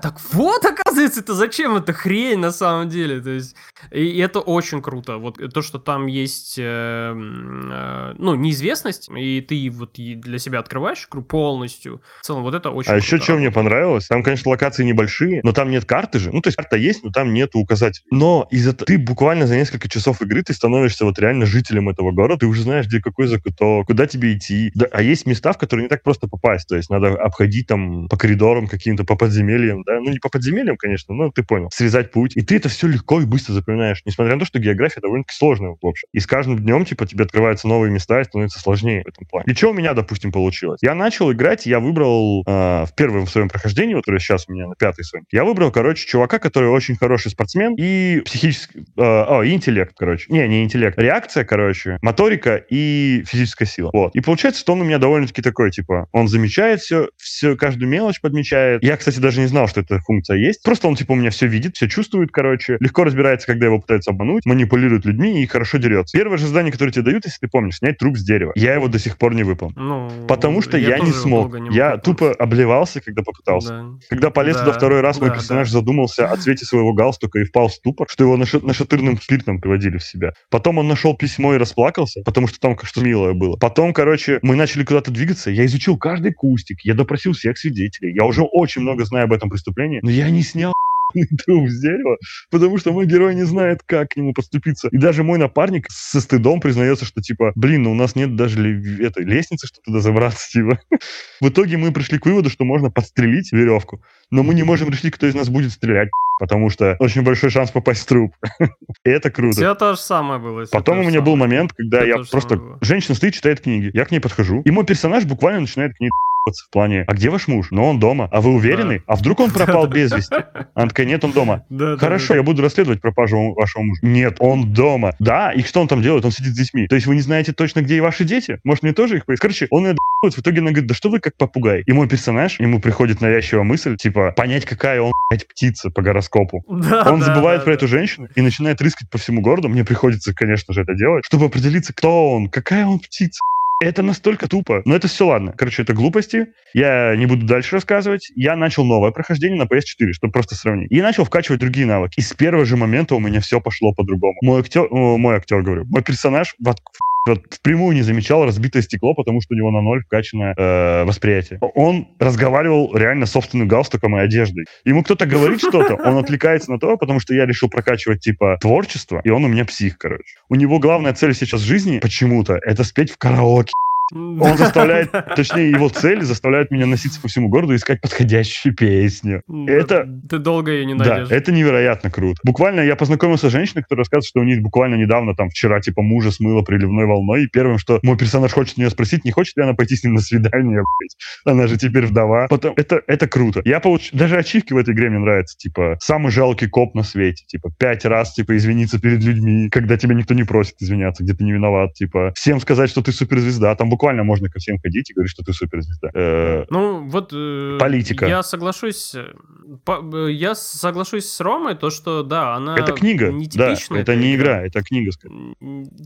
B: так вот, оказывается, это зачем эта хрень на самом деле. То есть, и это очень круто. Вот то, что там есть, э, э, ну, неизвестность, и ты вот для себя открываешь игру полностью. В целом, вот это очень
C: А
B: круто.
C: еще что мне понравилось, там, конечно, локации небольшие, но там нет карты же. Ну, то есть карта есть, но там нет указателей. Но из-за ты буквально за несколько часов игры ты становишься вот реально жителем этого города, ты уже знаешь, где какой закуток, куда тебе идти. Да, а есть места, в которые не так просто попасть. То есть надо обходить там по коридорам каким-то, по подземельям, да, ну не по подземельям, конечно, но ты понял, срезать путь. И ты это все легко и быстро запоминаешь, несмотря на то, что география довольно-таки сложная, в общем. И с каждым днем, типа, тебе открываются новые места и становится сложнее в этом плане. И что у меня, допустим, получилось? Я начал играть, я выбрал э, в первом своем прохождении, вот, которое сейчас у меня на пятый своем, я выбрал, короче, чувака, который очень хороший спортсмен и психический, э, о, и интеллект, короче. Не, не интеллект. Реакция, короче, моторика и физическая сила. Вот. И получается, что он у меня довольно-таки такой, типа, он замечает все, все, каждую мелочь подмечает. Я, кстати, даже не знал, что эта функция есть. Просто он, типа, у меня все видит, все чувствует, короче. Легко разбирается, когда его пытаются обмануть, манипулирует людьми и хорошо дерется. Первое же задание, которое тебе дают, если ты помнишь, снять труп с дерева. Я его до сих пор не выполнил. Ну, Потому что я, я не смог. Не я тупо обливался, когда попытался. Да. Когда полез да. туда второй раз, да, мой персонаж да. задумался о цвете своего галстука и впал в ступор, что его нашатырным спиртом приводили в себя. Потом он нашел письмо и расплакался, потому что там что милое было. Потом, короче, мы начали куда-то двигаться, я изучил каждый кустик, я допросил всех свидетелей. Я уже очень много знаю об этом преступлении, но я не снял труп с дерева, потому что мой герой не знает, как к нему подступиться. И даже мой напарник со стыдом признается, что типа, блин, ну у нас нет даже ли, этой лестницы, чтобы туда забраться, типа. В итоге мы пришли к выводу, что можно подстрелить веревку, но мы не можем решить, кто из нас будет стрелять, потому что очень большой шанс попасть в труп. И это круто.
B: Все то же самое было.
C: Потом у меня был момент, когда я просто... Женщина стоит, читает книги. Я к ней подхожу, и мой персонаж буквально начинает к ней в плане, а где ваш муж? Но он дома. А вы уверены? Да. А вдруг он пропал без вести? Она такая, нет, он дома. Да, Хорошо, да, да. я буду расследовать пропажу вашего мужа. Нет, он дома. Да, и что он там делает? Он сидит с детьми. То есть вы не знаете точно, где и ваши дети? Может, мне тоже их поискать? Короче, он ее в итоге она говорит, да что вы как попугай? И мой персонаж, ему приходит навязчивая мысль, типа, понять, какая он, блядь, птица по гороскопу. Да, он да, забывает да, про да. эту женщину и начинает рыскать по всему городу. Мне приходится, конечно же, это делать, чтобы определиться, кто он, какая он птица. Это настолько тупо. Но это все ладно. Короче, это глупости. Я не буду дальше рассказывать. Я начал новое прохождение на PS4, чтобы просто сравнить. И начал вкачивать другие навыки. И с первого же момента у меня все пошло по-другому. Мой актер, о, мой актер, говорю, мой персонаж в, впрямую не замечал разбитое стекло, потому что у него на ноль вкачано э, восприятие. Он разговаривал реально собственным галстуком и одеждой. Ему кто-то говорит что-то, он отвлекается на то, потому что я решил прокачивать типа творчество, и он у меня псих, короче. У него главная цель сейчас в жизни почему-то это спеть в караоке. Он заставляет, точнее, его цель заставляет меня носиться по всему городу и искать подходящую песню. Это...
B: Ты долго ее не найдешь.
C: Да, это невероятно круто. Буквально я познакомился с женщиной, которая рассказывает, что у нее буквально недавно, там, вчера, типа, мужа смыло приливной волной, и первым, что мой персонаж хочет у нее спросить, не хочет ли она пойти с ним на свидание, блядь. Она же теперь вдова. Потом, это, это круто. Я получ... Даже ачивки в этой игре мне нравятся, типа, самый жалкий коп на свете, типа, пять раз, типа, извиниться перед людьми, когда тебя никто не просит извиняться, где ты не виноват, типа, всем сказать, что ты суперзвезда, там буквально можно ко всем ходить и говорить, что ты суперзвезда. Э,
B: ну, вот... Э,
C: политика.
B: Я соглашусь... Э, по, я соглашусь с Ромой, то, что, да, она...
C: Это книга, да, это не игра, это книга.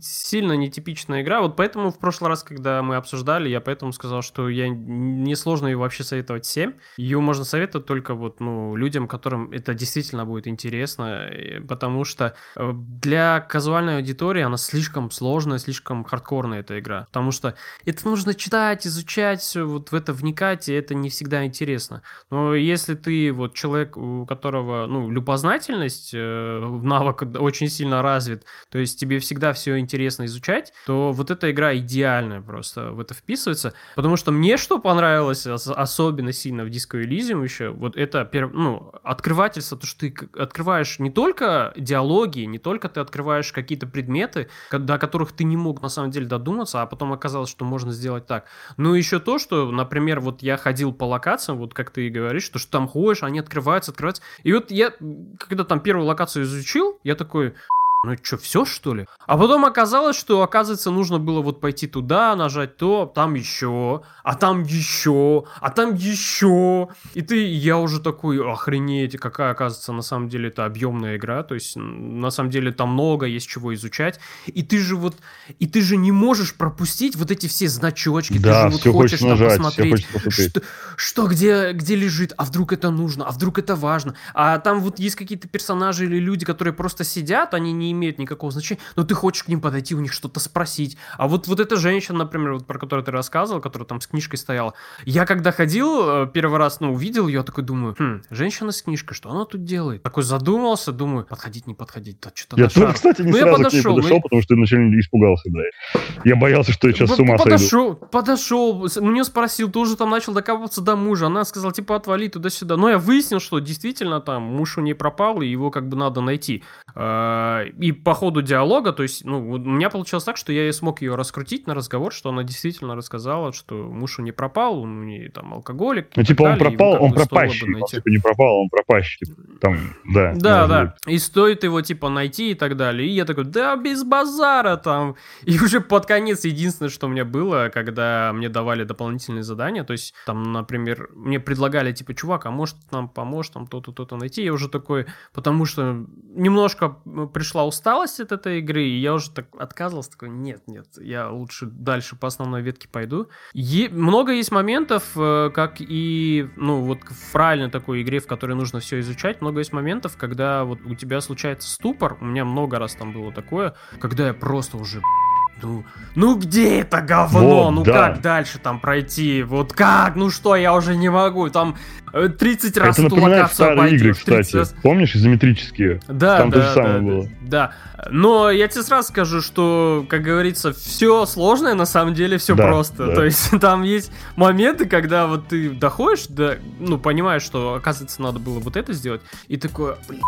B: Сильно нетипичная игра, вот поэтому в прошлый раз, когда мы обсуждали, я поэтому сказал, что я не сложно ее вообще советовать всем. Ее можно советовать только вот, ну, людям, которым это действительно будет интересно, потому что для казуальной аудитории она слишком сложная, слишком хардкорная эта игра, потому что это нужно читать, изучать вот в это вникать, и это не всегда интересно. Но если ты вот человек, у которого, ну, любознательность, э, навык очень сильно развит, то есть тебе всегда все интересно изучать, то вот эта игра идеальная просто в это вписывается. Потому что мне что понравилось особенно сильно в Disco Elysium еще, вот это, ну, открывательство, то, что ты открываешь не только диалоги, не только ты открываешь какие-то предметы, до которых ты не мог на самом деле додуматься, а потом оказалось, что можно сделать так. Ну, еще то, что, например, вот я ходил по локациям, вот как ты и говоришь, что, что там ходишь, они открываются, открываются. И вот я, когда там первую локацию изучил, я такой, ну что, все что ли? А потом оказалось, что, оказывается, нужно было вот пойти туда, нажать то, там еще, а там еще, а там еще. И ты, я уже такой, охренеть, какая, оказывается, на самом деле это объемная игра, то есть, на самом деле, там много есть чего изучать. И ты же вот, и ты же не можешь пропустить вот эти все значочки,
C: да,
B: ты же вот хочешь,
C: хочешь нажать,
B: посмотреть,
C: все хочешь посмотреть.
B: Что, что где, где лежит, а вдруг это нужно, а вдруг это важно. А там вот есть какие-то персонажи или люди, которые просто сидят, они не имеют никакого значения, но ты хочешь к ним подойти, у них что-то спросить. А вот, вот эта женщина, например, вот про которую ты рассказывал, которая там с книжкой стояла, я когда ходил, э, первый раз, ну, увидел ее, такой думаю, хм, женщина с книжкой, что она тут делает? Такой задумался, думаю, подходить, не подходить, да что-то
C: Я тоже, кстати, не ну, сразу я подошел, к ней подошел, мы... потому что вначале испугался, да. Я боялся, что я сейчас с ума
B: подошел, сойду. Подошел, у нее спросил, тоже там начал докапываться до мужа, она сказала, типа, отвали туда-сюда. Но я выяснил, что действительно там муж у нее пропал, и его как бы надо найти. А, и по ходу диалога, то есть, ну, у меня получилось так, что я смог ее раскрутить на разговор, что она действительно рассказала, что муж у нее пропал, он у нее там алкоголик.
C: Ну, типа, он пропал, он пропащий, он, типа, не пропал, он пропащий. Там, да.
B: Да, да. И стоит его, типа, найти и так далее. И я такой, да, без базара там. И уже под конец единственное, что у меня было, когда мне давали дополнительные задания, то есть, там, например, мне предлагали, типа, чувак, а может нам поможешь там то-то, то-то найти? Я уже такой, потому что немножко пришла усталость от этой игры, и я уже так отказывался, такой, нет, нет, я лучше дальше по основной ветке пойду. Е- много есть моментов, э, как и, ну, вот в правильной такой игре, в которой нужно все изучать, много есть моментов, когда вот у тебя случается ступор, у меня много раз там было такое, когда я просто уже ну, ну где это говно? Вот, ну да. как дальше там пройти? Вот как? Ну что, я уже не могу. Там 30 э, раз
C: это эту локацию обойдешь. игры, кстати. Раз... Помнишь, изометрические?
B: Да,
C: там
B: да, то же самое да, было. Да. Но я тебе сразу скажу, что, как говорится, все сложное, на самом деле все да, просто. Да. То есть там есть моменты, когда вот ты доходишь, да, ну, понимаешь, что, оказывается, надо было вот это сделать, и такое, блин,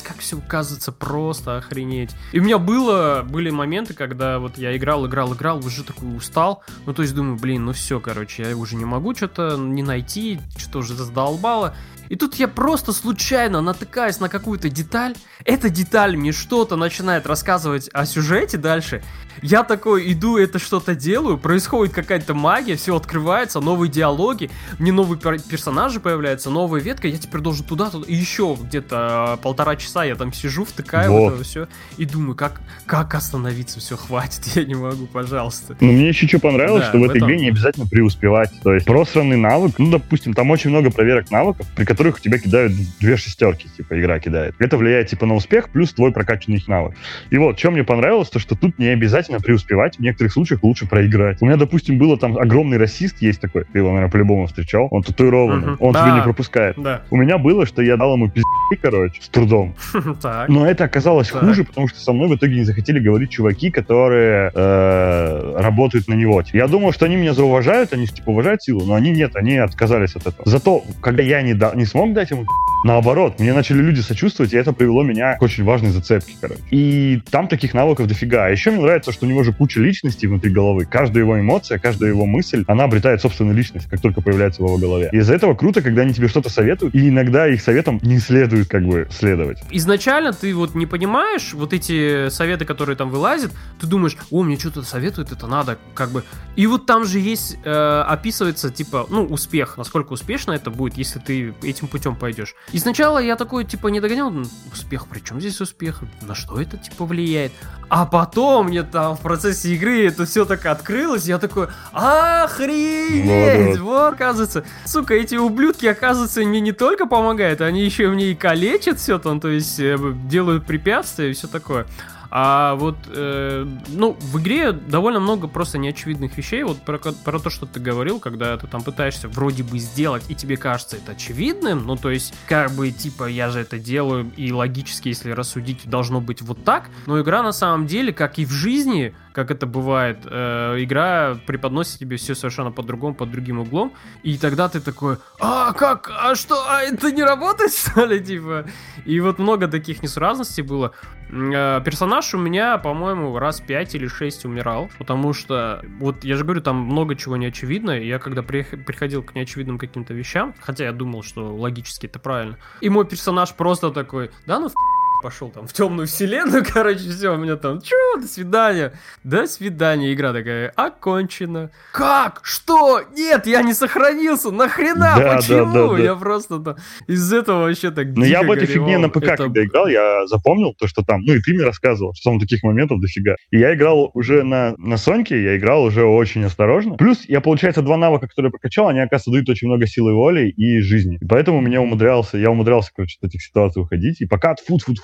B: как все кажется просто охренеть. И у меня было, были моменты, когда вот я играл, играл, играл, уже такой устал. Ну, то есть думаю, блин, ну все, короче, я уже не могу что-то не найти, что-то уже задолбало. И тут я просто случайно натыкаюсь на какую-то деталь. Эта деталь мне что-то начинает рассказывать о сюжете дальше. Я такой иду, это что-то делаю, происходит какая-то магия, все открывается, новые диалоги, мне новые персонажи появляются, новая ветка, я теперь должен туда, туда, и еще где-то полтора часа я там сижу, втыкаю вот. в это все, и думаю, как, как остановиться, все, хватит, я не могу, пожалуйста.
C: Но мне еще что понравилось, да, что в этой этом... игре не обязательно преуспевать, то есть просранный навык, ну, допустим, там очень много проверок навыков, при которых у тебя кидают две шестерки, типа, игра кидает. Это влияет, типа, на успех, плюс твой прокачанный навык. И вот, что мне понравилось, то, что тут не обязательно преуспевать, в некоторых случаях лучше проиграть. У меня, допустим, было там огромный расист, есть такой, ты его, наверное, по-любому встречал, он татуированный, угу. он да. тебя не пропускает. Да. У меня было, что я дал ему пизды, короче, с трудом. Но это оказалось хуже, потому что со мной в итоге не захотели говорить чуваки, которые э, работают на него. Я думал, что они меня зауважают, они типа уважают силу, но они нет, они отказались от этого. Зато, когда я не, да, не смог дать ему Наоборот, мне начали люди сочувствовать, и это привело меня к очень важной зацепке, короче. И там таких навыков дофига. А еще мне нравится, что у него же куча личностей внутри головы. Каждая его эмоция, каждая его мысль, она обретает собственную личность, как только появляется в его голове. И из-за этого круто, когда они тебе что-то советуют, и иногда их советам не следует как бы следовать.
B: Изначально ты вот не понимаешь вот эти советы, которые там вылазят, ты думаешь, о, мне что-то советуют, это надо, как бы. И вот там же есть, э, описывается, типа, ну, успех, насколько успешно это будет, если ты этим путем пойдешь. И сначала я такой, типа, не догонял, успех, при чем здесь успех? На что это, типа, влияет? А потом мне там в процессе игры это все так открылось, я такой, охренеть, вот, оказывается. Сука, эти ублюдки, оказывается, мне не только помогают, они еще мне и калечат все там, то есть э, делают препятствия и все такое. А вот, э, ну, в игре довольно много просто неочевидных вещей. Вот про, про то, что ты говорил, когда ты там пытаешься вроде бы сделать, и тебе кажется это очевидным, ну, то есть, как бы, типа, я же это делаю, и логически, если рассудить, должно быть вот так. Но игра на самом деле, как и в жизни, как это бывает, э, игра преподносит тебе все совершенно по-другому, под другим углом, и тогда ты такой, а, как, а что, а это не работает, что ли, типа? И вот много таких несуразностей было. Э, персонаж у меня, по-моему, раз 5 или 6 умирал, потому что, вот я же говорю, там много чего не очевидно, и я когда приходил к неочевидным каким-то вещам, хотя я думал, что логически это правильно, и мой персонаж просто такой, да ну пошел там в темную вселенную, короче, все, у меня там, чё, до свидания, до свидания, игра такая, окончена. Как? Что? Нет, я не сохранился, нахрена, да, почему? Да, да, да. Я просто там, из этого вообще так
C: Но я в этой фигне на ПК, это... когда играл, я запомнил то, что там, ну и ты мне рассказывал, что там таких моментов дофига. И я играл уже на, на Соньке, я играл уже очень осторожно. Плюс я, получается, два навыка, которые прокачал, они, оказывается, дают очень много силы воли и жизни. И поэтому меня умудрялся, я умудрялся, короче, от этих ситуаций уходить. И пока от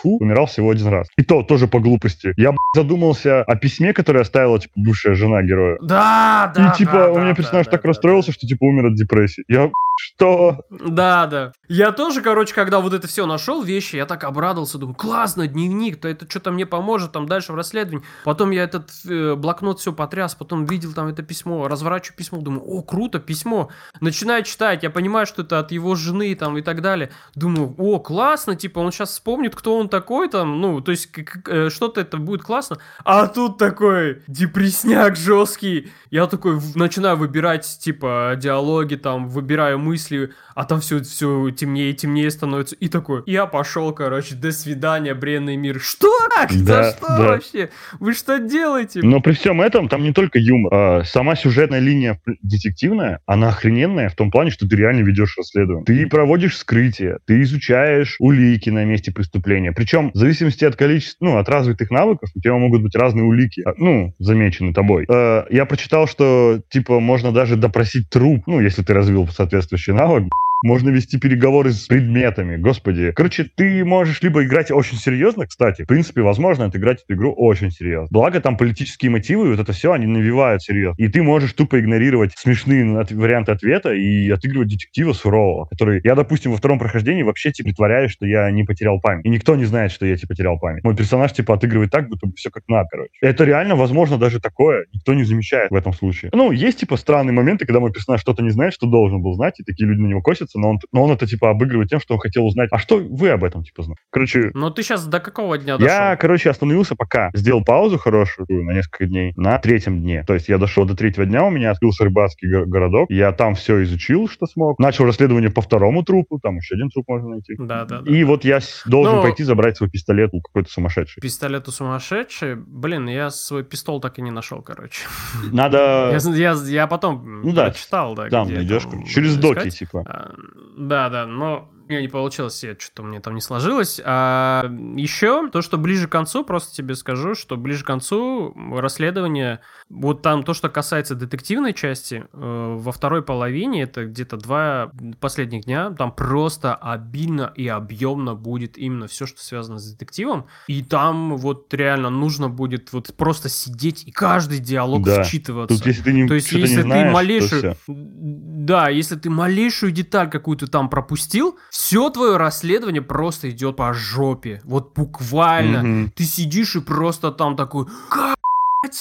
C: фу-фу-фу умирал всего один раз. И то тоже по глупости. Я задумался о письме, которое оставила, типа, бывшая жена героя.
B: Да, да,
C: И, типа,
B: да,
C: у меня
B: да,
C: персонаж
B: да,
C: так
B: да,
C: расстроился,
B: да.
C: что, типа, умер от депрессии. Я что?
B: Да, да. Я тоже, короче, когда вот это все нашел, вещи, я так обрадовался, думаю, классно, дневник, то это что-то мне поможет там дальше в расследовании. Потом я этот э, блокнот все потряс, потом видел там это письмо, разворачиваю письмо, думаю, о, круто, письмо. Начинаю читать, я понимаю, что это от его жены там и так далее. Думаю, о, классно, типа, он сейчас вспомнит, кто он такой там, ну, то есть э, что-то это будет классно. А тут такой депресняк жесткий. Я такой начинаю выбирать, типа, диалоги там, выбираю мысли, а там все, все темнее и темнее становится. И такой, я пошел, короче, до свидания, бренный мир. Что? Да, За что да. вообще? Вы что делаете?
C: Но при всем этом там не только юмор. А сама сюжетная линия детективная, она охрененная в том плане, что ты реально ведешь расследование. Ты проводишь вскрытие, ты изучаешь улики на месте преступления. Причем в зависимости от количества, ну, от развитых навыков, у тебя могут быть разные улики, а, ну, замечены тобой. Э, я прочитал, что, типа, можно даже допросить труп, ну, если ты развил соответствующий навык, можно вести переговоры с предметами, господи. Короче, ты можешь либо играть очень серьезно, кстати, в принципе, возможно, отыграть эту игру очень серьезно. Благо, там политические мотивы, вот это все, они навевают серьезно. И ты можешь тупо игнорировать смешные от- варианты ответа и отыгрывать детектива сурового, который... Я, допустим, во втором прохождении вообще, типа, притворяюсь, что я не потерял память. И никто не знает, что я, типа, потерял память. Мой персонаж, типа, отыгрывает так, будто бы все как надо, короче. Это реально, возможно, даже такое. Никто не замечает в этом случае. Ну, есть, типа, странные моменты, когда мой персонаж что-то не знает, что должен был знать, и такие люди на него косятся, но он, но он это, типа, обыгрывает тем, что он хотел узнать, а что вы об этом, типа, знаете? Короче...
B: Ну, ты сейчас до какого дня дошел?
C: Я, короче, остановился пока. Сделал паузу хорошую на несколько дней. На третьем дне. То есть я дошел до третьего дня, у меня открылся рыбацкий го- городок. Я там все изучил, что смог. Начал расследование по второму трупу. Там еще один труп можно найти.
B: Да, да, да.
C: И вот я должен
B: Ну-
C: пойти забрать свой пистолет у какой-то сумасшедший.
B: Пистолет у сумасшедший. Блин, я свой пистол так и не нашел, короче.
C: Надо...
B: Я, я, я потом
C: Ну да,
B: читал, да.
C: Там найдешь,
B: там
C: через доки, типа.
B: Да, да, но меня не получилось, я что-то мне там не сложилось. А еще то, что ближе к концу, просто тебе скажу, что ближе к концу расследование, вот там то, что касается детективной части, э, во второй половине, это где-то два последних дня, там просто обильно и объемно будет именно все, что связано с детективом. И там вот реально нужно будет вот просто сидеть и каждый диалог
C: Да.
B: вчитываться.
C: Тут, если ты не,
B: То есть, если
C: не
B: ты
C: знаешь,
B: малейшую,
C: то всё.
B: да, если ты малейшую деталь какую-то там пропустил, все твое расследование просто идет по жопе. Вот буквально.
C: Мгм.
B: Ты сидишь и просто там такой, как,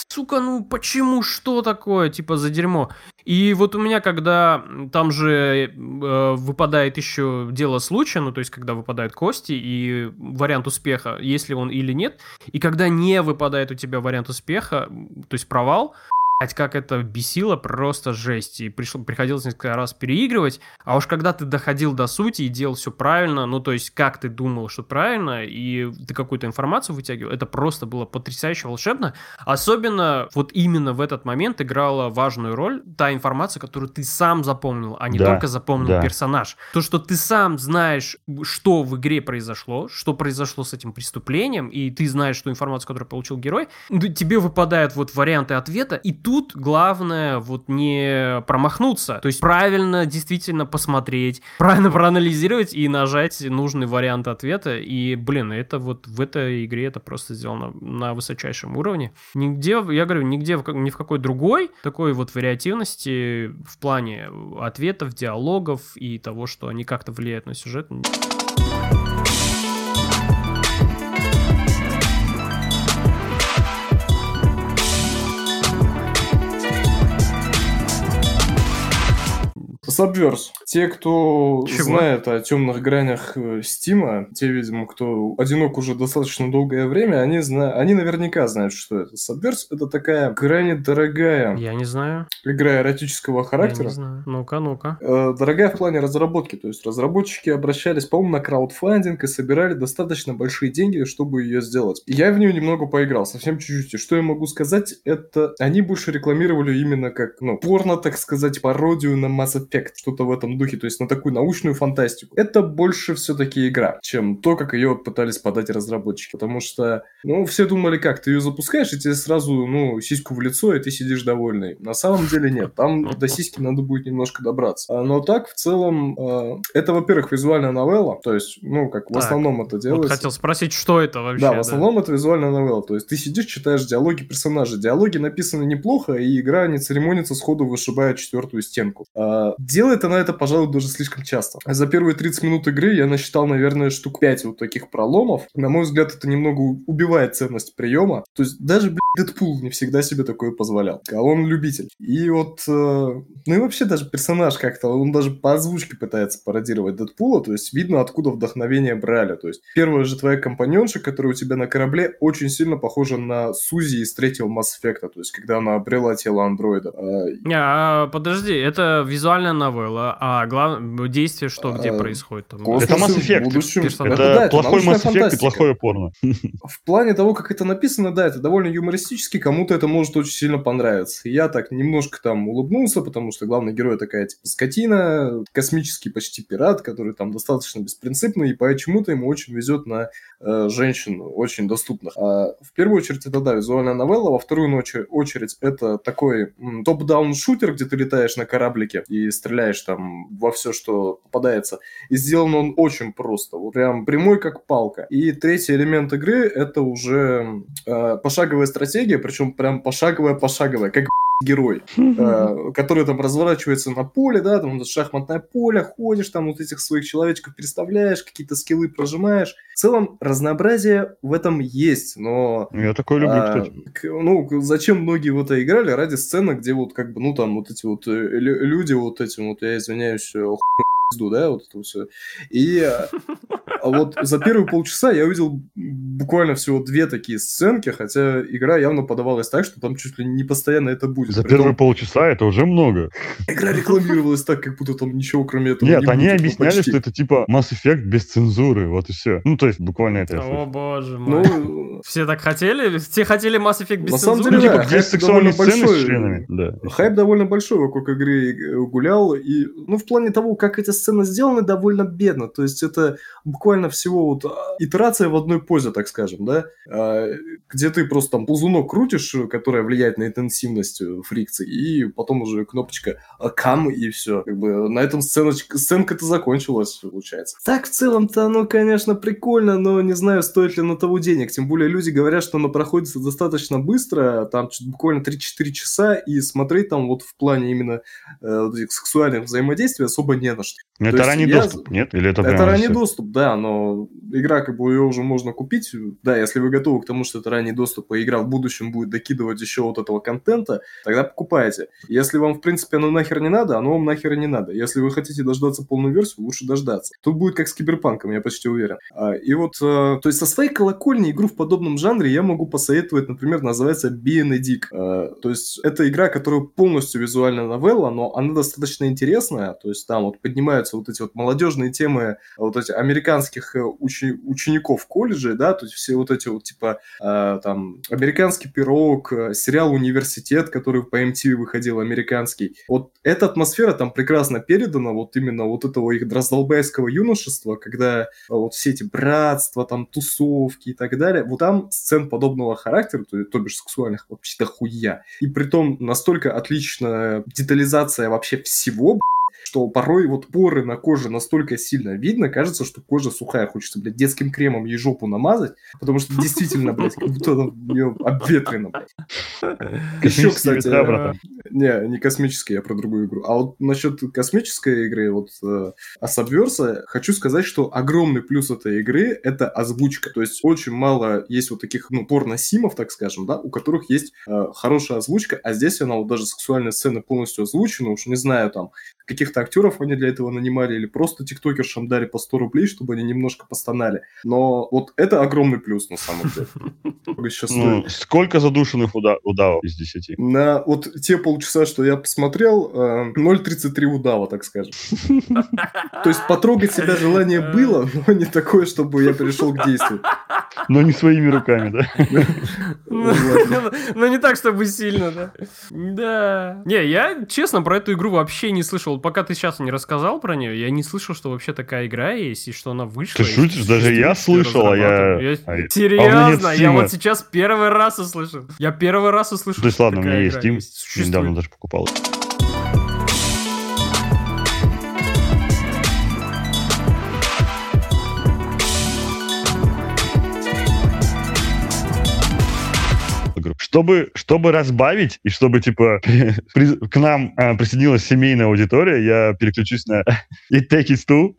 B: сука, ну почему, что такое, типа за дерьмо. И вот у меня, когда там же э, выпадает еще дело случая, ну то есть когда выпадают кости и вариант успеха, если он или нет, и когда не выпадает у тебя вариант успеха, то есть провал, как это бесило, просто жесть. И пришло, приходилось несколько раз переигрывать. А уж когда ты доходил до сути и делал все правильно, ну, то есть, как ты думал, что правильно, и ты какую-то информацию вытягивал, это просто было потрясающе волшебно. Особенно вот именно в этот момент играла важную роль та информация, которую ты сам запомнил, а не
C: Да,
B: только запомнил
C: да.
B: персонаж. То, что ты сам знаешь, что в игре произошло, что произошло с этим преступлением, и ты знаешь ту информацию, которую получил герой, ну, тебе выпадают вот варианты ответа, и тут главное вот не промахнуться. То есть правильно действительно посмотреть, правильно проанализировать и нажать нужный вариант ответа. И, блин, это вот в этой игре это просто сделано на высочайшем уровне. Нигде, я говорю, нигде, ни в какой другой такой вот вариативности в плане ответов, диалогов и того, что они как-то влияют на сюжет.
A: Subverse. Те, кто Чего? знает о темных гранях Стима, те, видимо, кто одинок уже достаточно долгое время, они, зна... они наверняка знают, что это. Subverse — это такая крайне дорогая...
B: Я не знаю.
A: Игра эротического характера. Я
B: не знаю. Ну-ка, ну-ка.
A: Э, дорогая в плане разработки. То есть разработчики обращались, по-моему, на краудфандинг и собирали достаточно большие деньги, чтобы ее сделать. Я в нее немного поиграл, совсем чуть-чуть. И что я могу сказать, это они больше рекламировали именно как, ну, порно, так сказать, пародию на Mass Effect, что-то в этом духе, то есть на такую научную фантастику. Это больше все-таки игра, чем то, как ее пытались подать разработчики. Потому что, ну, все думали, как, ты ее запускаешь, и тебе сразу, ну, сиську в лицо, и ты сидишь довольный. На самом деле нет, там до сиськи надо будет немножко добраться. А, но так, в целом, а, это, во-первых, визуальная новелла, то есть, ну, как в так, основном это делается. Вот
B: хотел спросить, что это вообще?
A: Да, в основном да. это визуальная новелла, то есть ты сидишь, читаешь диалоги персонажей. Диалоги написаны неплохо, и игра не церемонится, сходу вышибает четвертую стенку. Делает она это, пожалуй, даже слишком часто. За первые 30 минут игры я насчитал, наверное, штук 5 вот таких проломов. На мой взгляд, это немного убивает ценность приема. То есть даже, блядь, Дэдпул не всегда себе такое позволял. А он любитель. И вот, э, ну и вообще даже персонаж как-то, он даже по озвучке пытается пародировать Дэдпула, то есть видно, откуда вдохновение брали. То есть первая же твоя компаньонша, которая у тебя на корабле, очень сильно похожа на Сузи из третьего Mass Effect, то есть когда она обрела тело андроида.
B: А, а, подожди, это визуальная новелла, а главное действие что, где а, происходит? Там?
C: Это Mass Effect. Будущем... Это, это, да, плохой это Mass Effect и плохое порно.
A: В плане того, как это написано, да, это довольно юмористически, кому-то это может очень сильно понравиться. Я так немножко там улыбнулся, потому что главный герой такая типа скотина, космический почти пират, который там достаточно беспринципный, и почему-то ему очень везет на э, женщин очень доступных. А в первую очередь это, да, визуальная новелла, во вторую очередь это такой топ-даун шутер, где ты летаешь на кораблике и стреляешь там во все, что попадается. И сделан он очень просто, вот прям прямой как палка. И третий элемент игры это уже э, пошаговая стратегия, причем прям пошаговая-пошаговая, как герой, э, который там разворачивается на поле, да, там шахматное поле, ходишь, там вот этих своих человечков переставляешь, какие-то скиллы прожимаешь. В целом разнообразие в этом есть, но...
C: Я такое люблю, а, кстати.
A: Ну, зачем многие в это играли? Ради сцены, где вот как бы, ну, там вот эти вот э, люди вот этим вот, я извиняюсь, э, пизду, да, вот это все. И а вот за первые полчаса я увидел буквально всего две такие сценки, хотя игра явно подавалась так, что там чуть ли не постоянно это будет.
C: За первые полчаса это уже много.
A: Игра рекламировалась так, как будто там ничего кроме этого
C: Нет, не они будет, объясняли, почти. что это типа Mass Effect без цензуры, вот и все. Ну, то есть буквально это.
B: О, боже мой. Ну, все так хотели? Все хотели Mass Effect без
A: на
B: цензуры?
A: самом деле, ну, типа, да, где сексуальные сцены большой, с членами. Да. Хайп довольно большой вокруг игры гулял, и, ну, в плане того, как эти сцены сделаны довольно бедно. То есть это буквально всего вот а, итерация в одной позе, так скажем, да, а, где ты просто там ползунок крутишь, которая влияет на интенсивность э, фрикции, и потом уже кнопочка кам и все. Как бы на этом сценочка, сценка-то закончилась, получается. Так в целом-то оно, конечно, прикольно, но не знаю, стоит ли на того денег. Тем более люди говорят, что оно проходится достаточно быстро, там буквально 3-4 часа, и смотреть там вот в плане именно э, вот этих сексуальных взаимодействий особо не на что.
C: Это ранний я... доступ, нет? Или это,
A: это ранний все? доступ, да, но игра, как бы ее уже можно купить. Да, если вы готовы к тому, что это ранний доступ, и игра в будущем будет докидывать еще вот этого контента, тогда покупайте. Если вам, в принципе, оно нахер не надо, оно вам нахер не надо. Если вы хотите дождаться полную версию, лучше дождаться. Тут будет как с Киберпанком, я почти уверен. А, и вот, а, то есть со своей колокольни игру в подобном жанре я могу посоветовать, например, называется Being а, то есть это игра, которая полностью визуальная новелла, но она достаточно интересная, то есть там вот поднимают поднимаются вот эти вот молодежные темы вот эти американских э, учи- учеников колледжа, да, то есть все вот эти вот типа э, там американский пирог, э, сериал «Университет», который по MTV выходил, американский. Вот эта атмосфера там прекрасно передана, вот именно вот этого их дроздолбайского юношества, когда э, вот все эти братства, там тусовки и так далее, вот там сцен подобного характера, то, то бишь сексуальных, вообще дохуя. И при том настолько отличная детализация вообще всего, что порой вот поры на коже настолько сильно видно, кажется, что кожа сухая, хочется, блядь, детским кремом ей жопу намазать, потому что действительно, блядь, как будто она нее обветрена, блядь. Еще, кстати, не, не космический, я про другую игру. А вот насчет космической игры, вот э, Subverse, хочу сказать, что огромный плюс этой игры — это озвучка. То есть очень мало есть вот таких, ну, порно-симов, так скажем, да, у которых есть э, хорошая озвучка, а здесь она вот даже сексуальные сцены полностью озвучена, уж не знаю, там, каких-то актеров они для этого нанимали, или просто тиктокершам дали по 100 рублей, чтобы они немножко постонали. Но вот это огромный плюс, на самом деле.
C: Ну, сколько задушенных удавов из 10?
A: На вот те полчаса, что я посмотрел, 0,33 э, удава, так скажем. То есть потрогать себя желание было, но не такое, чтобы я перешел к действию.
C: Но не своими руками, да?
B: Но не так, чтобы сильно, да? Да. Не, я, честно, про эту игру вообще не слышал. Пока ты сейчас не рассказал про нее, я не слышал, что вообще такая игра есть, и что она вышла.
C: Ты шутишь? Даже я слышал, а я...
B: А Серьезно? Я вот сейчас первый раз услышал. Я первый раз услышал,
C: То есть, ладно, у меня есть Steam. Недавно даже покупал. Чтобы, чтобы разбавить и чтобы, типа, при, к нам а, присоединилась семейная аудитория, я переключусь на It Takes Two.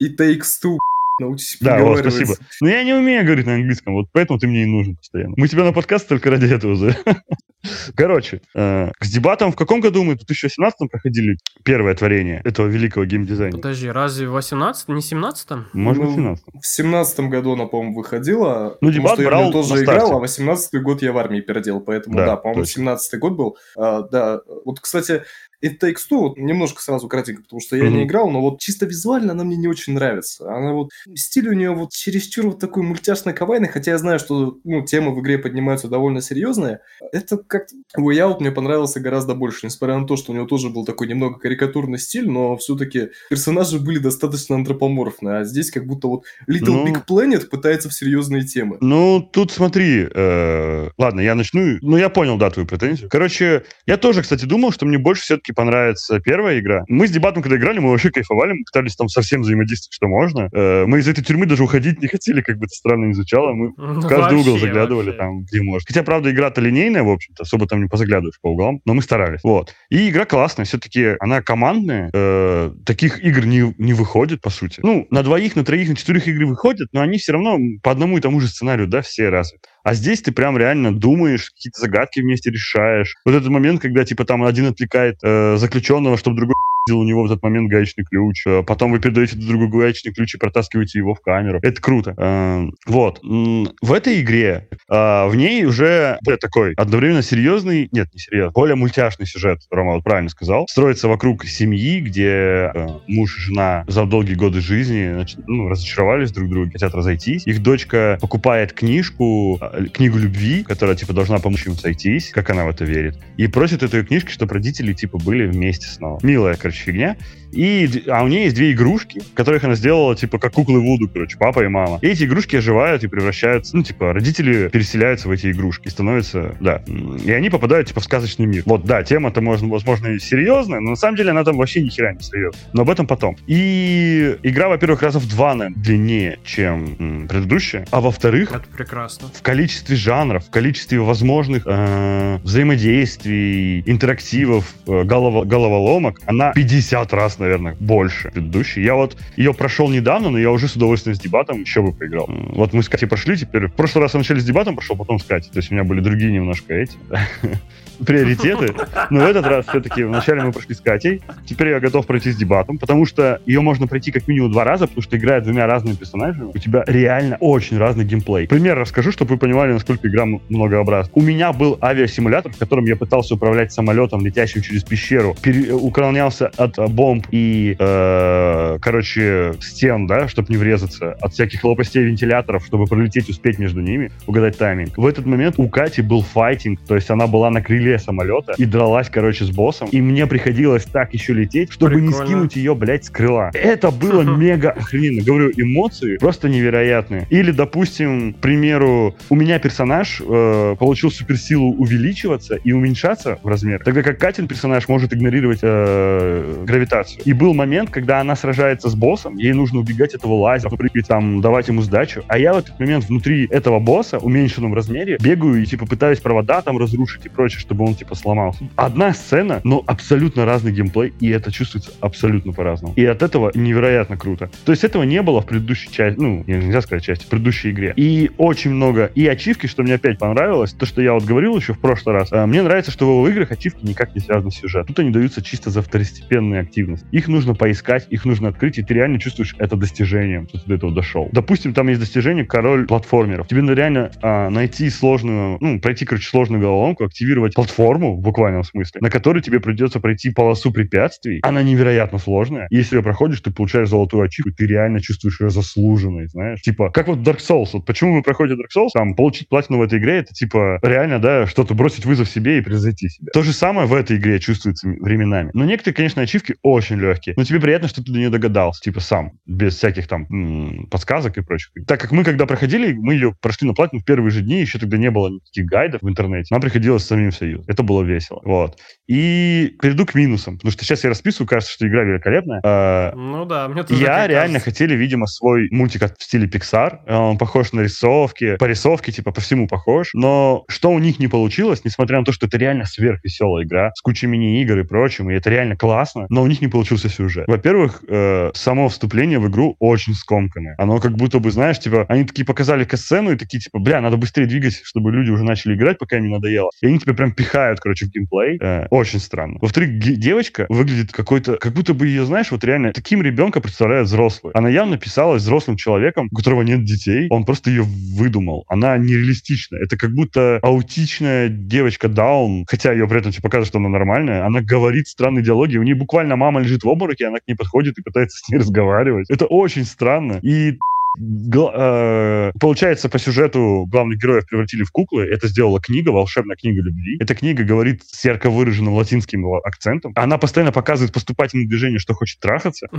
A: It Takes Two. Научись
C: Да, вот, спасибо. Но я не умею говорить на английском, вот поэтому ты мне и нужен постоянно. Мы тебя на подкаст только ради этого. Короче, э, с дебатом в каком году мы? В 2018 проходили первое творение этого великого геймдизайна.
B: Подожди, разве в 18 не 17
C: Может быть, в 17
A: В 17 году она, по-моему, выходила.
C: Ну, дебат что брал
A: я тоже играл, а 18 год я в армии переделал, поэтому, да, да по-моему, 17 год был. А, да, вот, кстати, It Takes Two, вот немножко сразу кратенько, потому что я mm-hmm. не играл, но вот чисто визуально она мне не очень нравится. Она вот, стиль у нее вот чересчур вот такой мультяшный кавайный, хотя я знаю, что, ну, темы в игре поднимаются довольно серьезные. Это как-то... Way Out мне понравился гораздо больше, несмотря на то, что у него тоже был такой немного карикатурный стиль, но все-таки персонажи были достаточно антропоморфные, а здесь как будто вот Little ну... Big Planet пытается в серьезные темы.
C: Ну, тут смотри, э... ладно, я начну, ну, я понял, да, твою претензию. Короче, я тоже, кстати, думал, что мне больше все-таки все понравится первая игра. Мы с дебатом, когда играли, мы вообще кайфовали, мы пытались там совсем взаимодействовать, что можно. Э, мы из этой тюрьмы даже уходить не хотели, как бы это странно не звучало. Мы ну, в каждый вообще, угол заглядывали вообще. там, где можно. Хотя, правда, игра-то линейная, в общем-то, особо там не позаглядываешь по углам, но мы старались. Вот. И игра классная, все-таки она командная. Э, таких игр не, не выходит, по сути. Ну, на двоих, на троих, на четырех игры выходят, но они все равно по одному и тому же сценарию, да, все развиты. А здесь ты прям реально думаешь, какие-то загадки вместе решаешь. Вот этот момент, когда типа там один отвлекает э, заключенного, чтобы другой у него в этот момент гаечный ключ, а потом вы передаете друг другу гаечный ключ и протаскиваете его в камеру. Это круто. Эм, вот. В этой игре, а, в ней уже такой одновременно серьезный, нет, не серьезный, более мультяшный сюжет, Рома вот правильно сказал, строится вокруг семьи, где э, муж и жена за долгие годы жизни ну, разочаровались друг в друге, хотят разойтись. Их дочка покупает книжку, книгу любви, которая, типа, должна помочь им сойтись, как она в это верит, и просит этой книжки, чтобы родители, типа, были вместе снова. Милая, фигня. И, а у нее есть две игрушки, которых она сделала, типа, как куклы Вуду, короче, папа и мама. И эти игрушки оживают и превращаются, ну, типа, родители переселяются в эти игрушки и становятся, да. И они попадают, типа, в сказочный мир. Вот, да, тема-то, можно, возможно, и серьезная, но на самом деле она там вообще ни хера не серьезная. Но об этом потом. И игра, во-первых, раза в два, наверное, длиннее, чем м, предыдущая. А во-вторых...
B: Это прекрасно.
C: В количестве жанров, в количестве возможных э, взаимодействий, интерактивов, э, голов, головоломок, она 50 раз наверное, больше предыдущей. Я вот ее прошел недавно, но я уже с удовольствием с дебатом еще бы поиграл. Вот мы с Катей прошли теперь. В прошлый раз я вначале с дебатом прошел, потом с Катей. То есть у меня были другие немножко эти приоритеты. Но в этот раз все-таки вначале мы прошли с Катей. Теперь я готов пройти с дебатом, потому что ее можно пройти как минимум два раза, потому что играет двумя разными персонажами. У тебя реально очень разный геймплей. Пример расскажу, чтобы вы понимали, насколько игра многообразна. У меня был авиасимулятор, в котором я пытался управлять самолетом, летящим через пещеру, пере- уклонялся от бомб и, э, короче, стен, да, чтобы не врезаться, от всяких лопастей вентиляторов, чтобы пролететь, успеть между ними, угадать тайминг. В этот момент у Кати был файтинг, то есть она была на крыле самолета и дралась, короче, с боссом, и мне приходилось так еще лететь, чтобы Прикольно. не скинуть ее, блядь, с крыла. Это было мега охрененно. Говорю, эмоции просто невероятные. Или, допустим, к примеру, у меня персонаж э, получил суперсилу увеличиваться и уменьшаться в размер, тогда как Катин персонаж может игнорировать э, гравитацию. И был момент, когда она сражается с боссом, ей нужно убегать этого лазера, прыгать там, давать ему сдачу, а я в этот момент внутри этого босса, уменьшенном размере, бегаю и, типа, пытаюсь провода там разрушить и прочее, чтобы он, типа, сломался. Одна сцена, но абсолютно разный геймплей, и это чувствуется абсолютно по-разному. И от этого невероятно круто. То есть этого не было в предыдущей части, ну, нельзя сказать части, в предыдущей игре. И очень много, и ачивки, что мне опять понравилось, то, что я вот говорил еще в прошлый раз, э, мне нравится, что в играх ачивки никак не связаны с сюжетом. Тут они даются чисто за второстепенно постепенные активности. Их нужно поискать, их нужно открыть, и ты реально чувствуешь это достижением, что ты до этого дошел. Допустим, там есть достижение король платформеров. Тебе надо реально а, найти сложную, ну, пройти, короче, сложную головоломку, активировать платформу в буквальном смысле, на которой тебе придется пройти полосу препятствий. Она невероятно сложная. И если ее проходишь, ты получаешь золотую ачивку, ты реально чувствуешь ее заслуженной, знаешь. Типа, как вот Dark Souls. Вот почему мы проходим Dark Souls? Там, получить платину в этой игре, это типа реально, да, что-то бросить вызов себе и превзойти себя. То же самое в этой игре чувствуется временами. Но некоторые, конечно, ачивки очень легкие. Но тебе приятно, что ты до нее догадался, типа сам, без всяких там м- подсказок и прочих. Так как мы, когда проходили, мы ее прошли на платину в первые же дни, еще тогда не было никаких гайдов в интернете. Нам приходилось самим все юзать. Это было весело. Вот. И перейду к минусам, потому что сейчас я расписываю, кажется, что игра великолепная. А,
B: ну да, мне тоже
C: Я реально кажется. хотели, видимо, свой мультик в стиле Pixar. Он похож на рисовки, по рисовке, типа, по всему похож. Но что у них не получилось, несмотря на то, что это реально сверхвеселая игра с кучей мини-игр и прочим, и это реально классно, но у них не получился сюжет. Во-первых, э, само вступление в игру очень скомканное. Оно как будто бы, знаешь, типа, они такие показали касцену и такие, типа, бля, надо быстрее двигать, чтобы люди уже начали играть, пока им не надоело. И они тебя прям пихают, короче, в геймплей. Э, очень странно. Во-вторых, девочка выглядит какой-то, как будто бы ее, знаешь, вот реально таким ребенка представляет взрослый. Она явно писалась взрослым человеком, у которого нет детей. Он просто ее выдумал. Она нереалистична. Это как будто аутичная девочка Даун, хотя ее при этом типа, показывают, что она нормальная. Она говорит странные диалоги. У нее буквально мама лежит в обмороке, она к ней подходит и пытается с ней разговаривать. Это очень странно. И Э, получается, по сюжету главных героев превратили в куклы. Это сделала книга, волшебная книга любви. Эта книга говорит с ярко выраженным латинским акцентом. Она постоянно показывает поступательное движение, что хочет трахаться.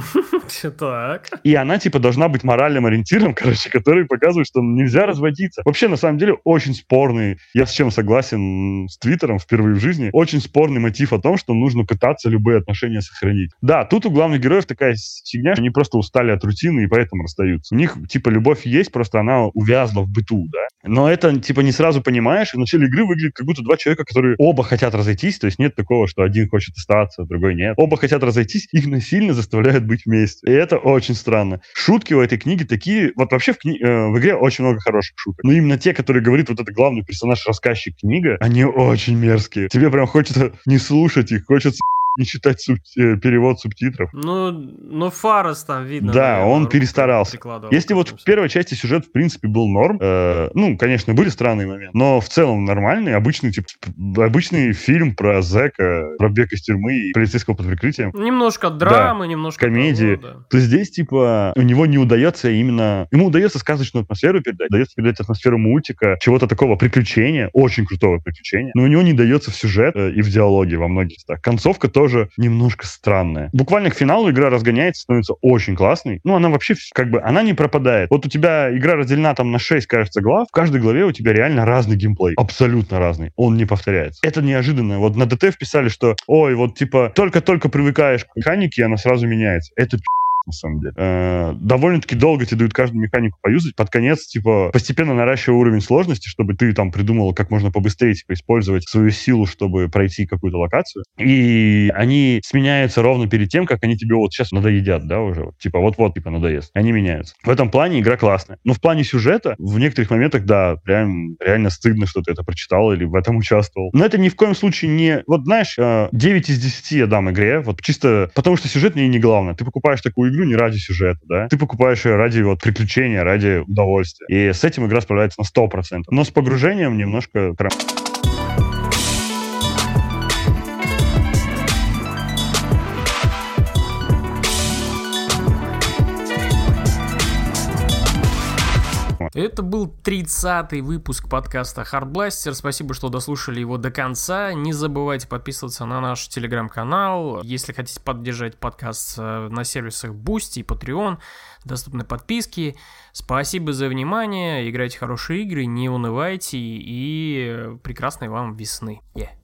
B: Так.
C: И она, типа, должна быть моральным ориентиром, короче, который показывает, что нельзя разводиться. Вообще, на самом деле, очень спорный, я с чем согласен с Твиттером впервые в жизни, очень спорный мотив о том, что нужно пытаться любые отношения сохранить. Да, тут у главных героев такая фигня, что они просто устали от рутины и поэтому расстаются. У них типа, любовь есть, просто она увязла в быту, да. Но это, типа, не сразу понимаешь, и в начале игры выглядит как будто два человека, которые оба хотят разойтись, то есть нет такого, что один хочет остаться, другой нет. Оба хотят разойтись, их насильно заставляют быть вместе. И это очень странно. Шутки у этой книги такие... Вот вообще в, кни... э, в игре очень много хороших шуток. Но именно те, которые говорит вот этот главный персонаж, рассказчик книга, они очень мерзкие. Тебе прям хочется не слушать их, хочется не читать суб... Э, перевод субтитров.
B: Ну, ну Фарес там видно.
C: Да, наверное, он перестарался. Если вот в первой части сюжет, в принципе, был норм, э, ну, конечно, были странные моменты, но в целом нормальный, обычный, типа, обычный фильм про зэка, про бег из тюрьмы и полицейского под прикрытием.
B: Немножко драмы, да, немножко...
C: Комедии. Того, да. То здесь, типа, у него не удается именно... Ему удается сказочную атмосферу передать, удается передать атмосферу мультика, чего-то такого приключения, очень крутого приключения, но у него не дается в сюжет э, и в диалоге во многих местах. Концовка тоже тоже немножко странная. Буквально к финалу игра разгоняется, становится очень классной. Ну, она вообще, как бы, она не пропадает. Вот у тебя игра разделена там на 6, кажется, глав. В каждой главе у тебя реально разный геймплей. Абсолютно разный. Он не повторяется. Это неожиданно. Вот на ДТ вписали, что, ой, вот, типа, только-только привыкаешь к механике, она сразу меняется. Это на самом деле. Э, довольно-таки долго тебе дают каждую механику поюзать. Под конец, типа, постепенно наращивая уровень сложности, чтобы ты там придумал, как можно побыстрее, типа, использовать свою силу, чтобы пройти какую-то локацию. И они сменяются ровно перед тем, как они тебе вот сейчас надоедят, да, уже. Вот, типа, вот-вот, типа, надоест. Они меняются. В этом плане игра классная. Но в плане сюжета, в некоторых моментах, да, прям реально стыдно, что ты это прочитал или в этом участвовал. Но это ни в коем случае не... Вот знаешь, 9 э, из 10 я дам игре, вот чисто потому, что сюжет мне не главное. Ты покупаешь такую игру не ради сюжета, да. Ты покупаешь ее ради вот приключения, ради удовольствия. И с этим игра справляется на 100%. Но с погружением немножко...
B: Это был 30-й выпуск подкаста Hardblaster. Спасибо, что дослушали его до конца. Не забывайте подписываться на наш телеграм-канал. Если хотите поддержать подкаст э, на сервисах Boosty и Patreon, доступны подписки. Спасибо за внимание. Играйте хорошие игры, не унывайте и прекрасной вам весны. Yeah.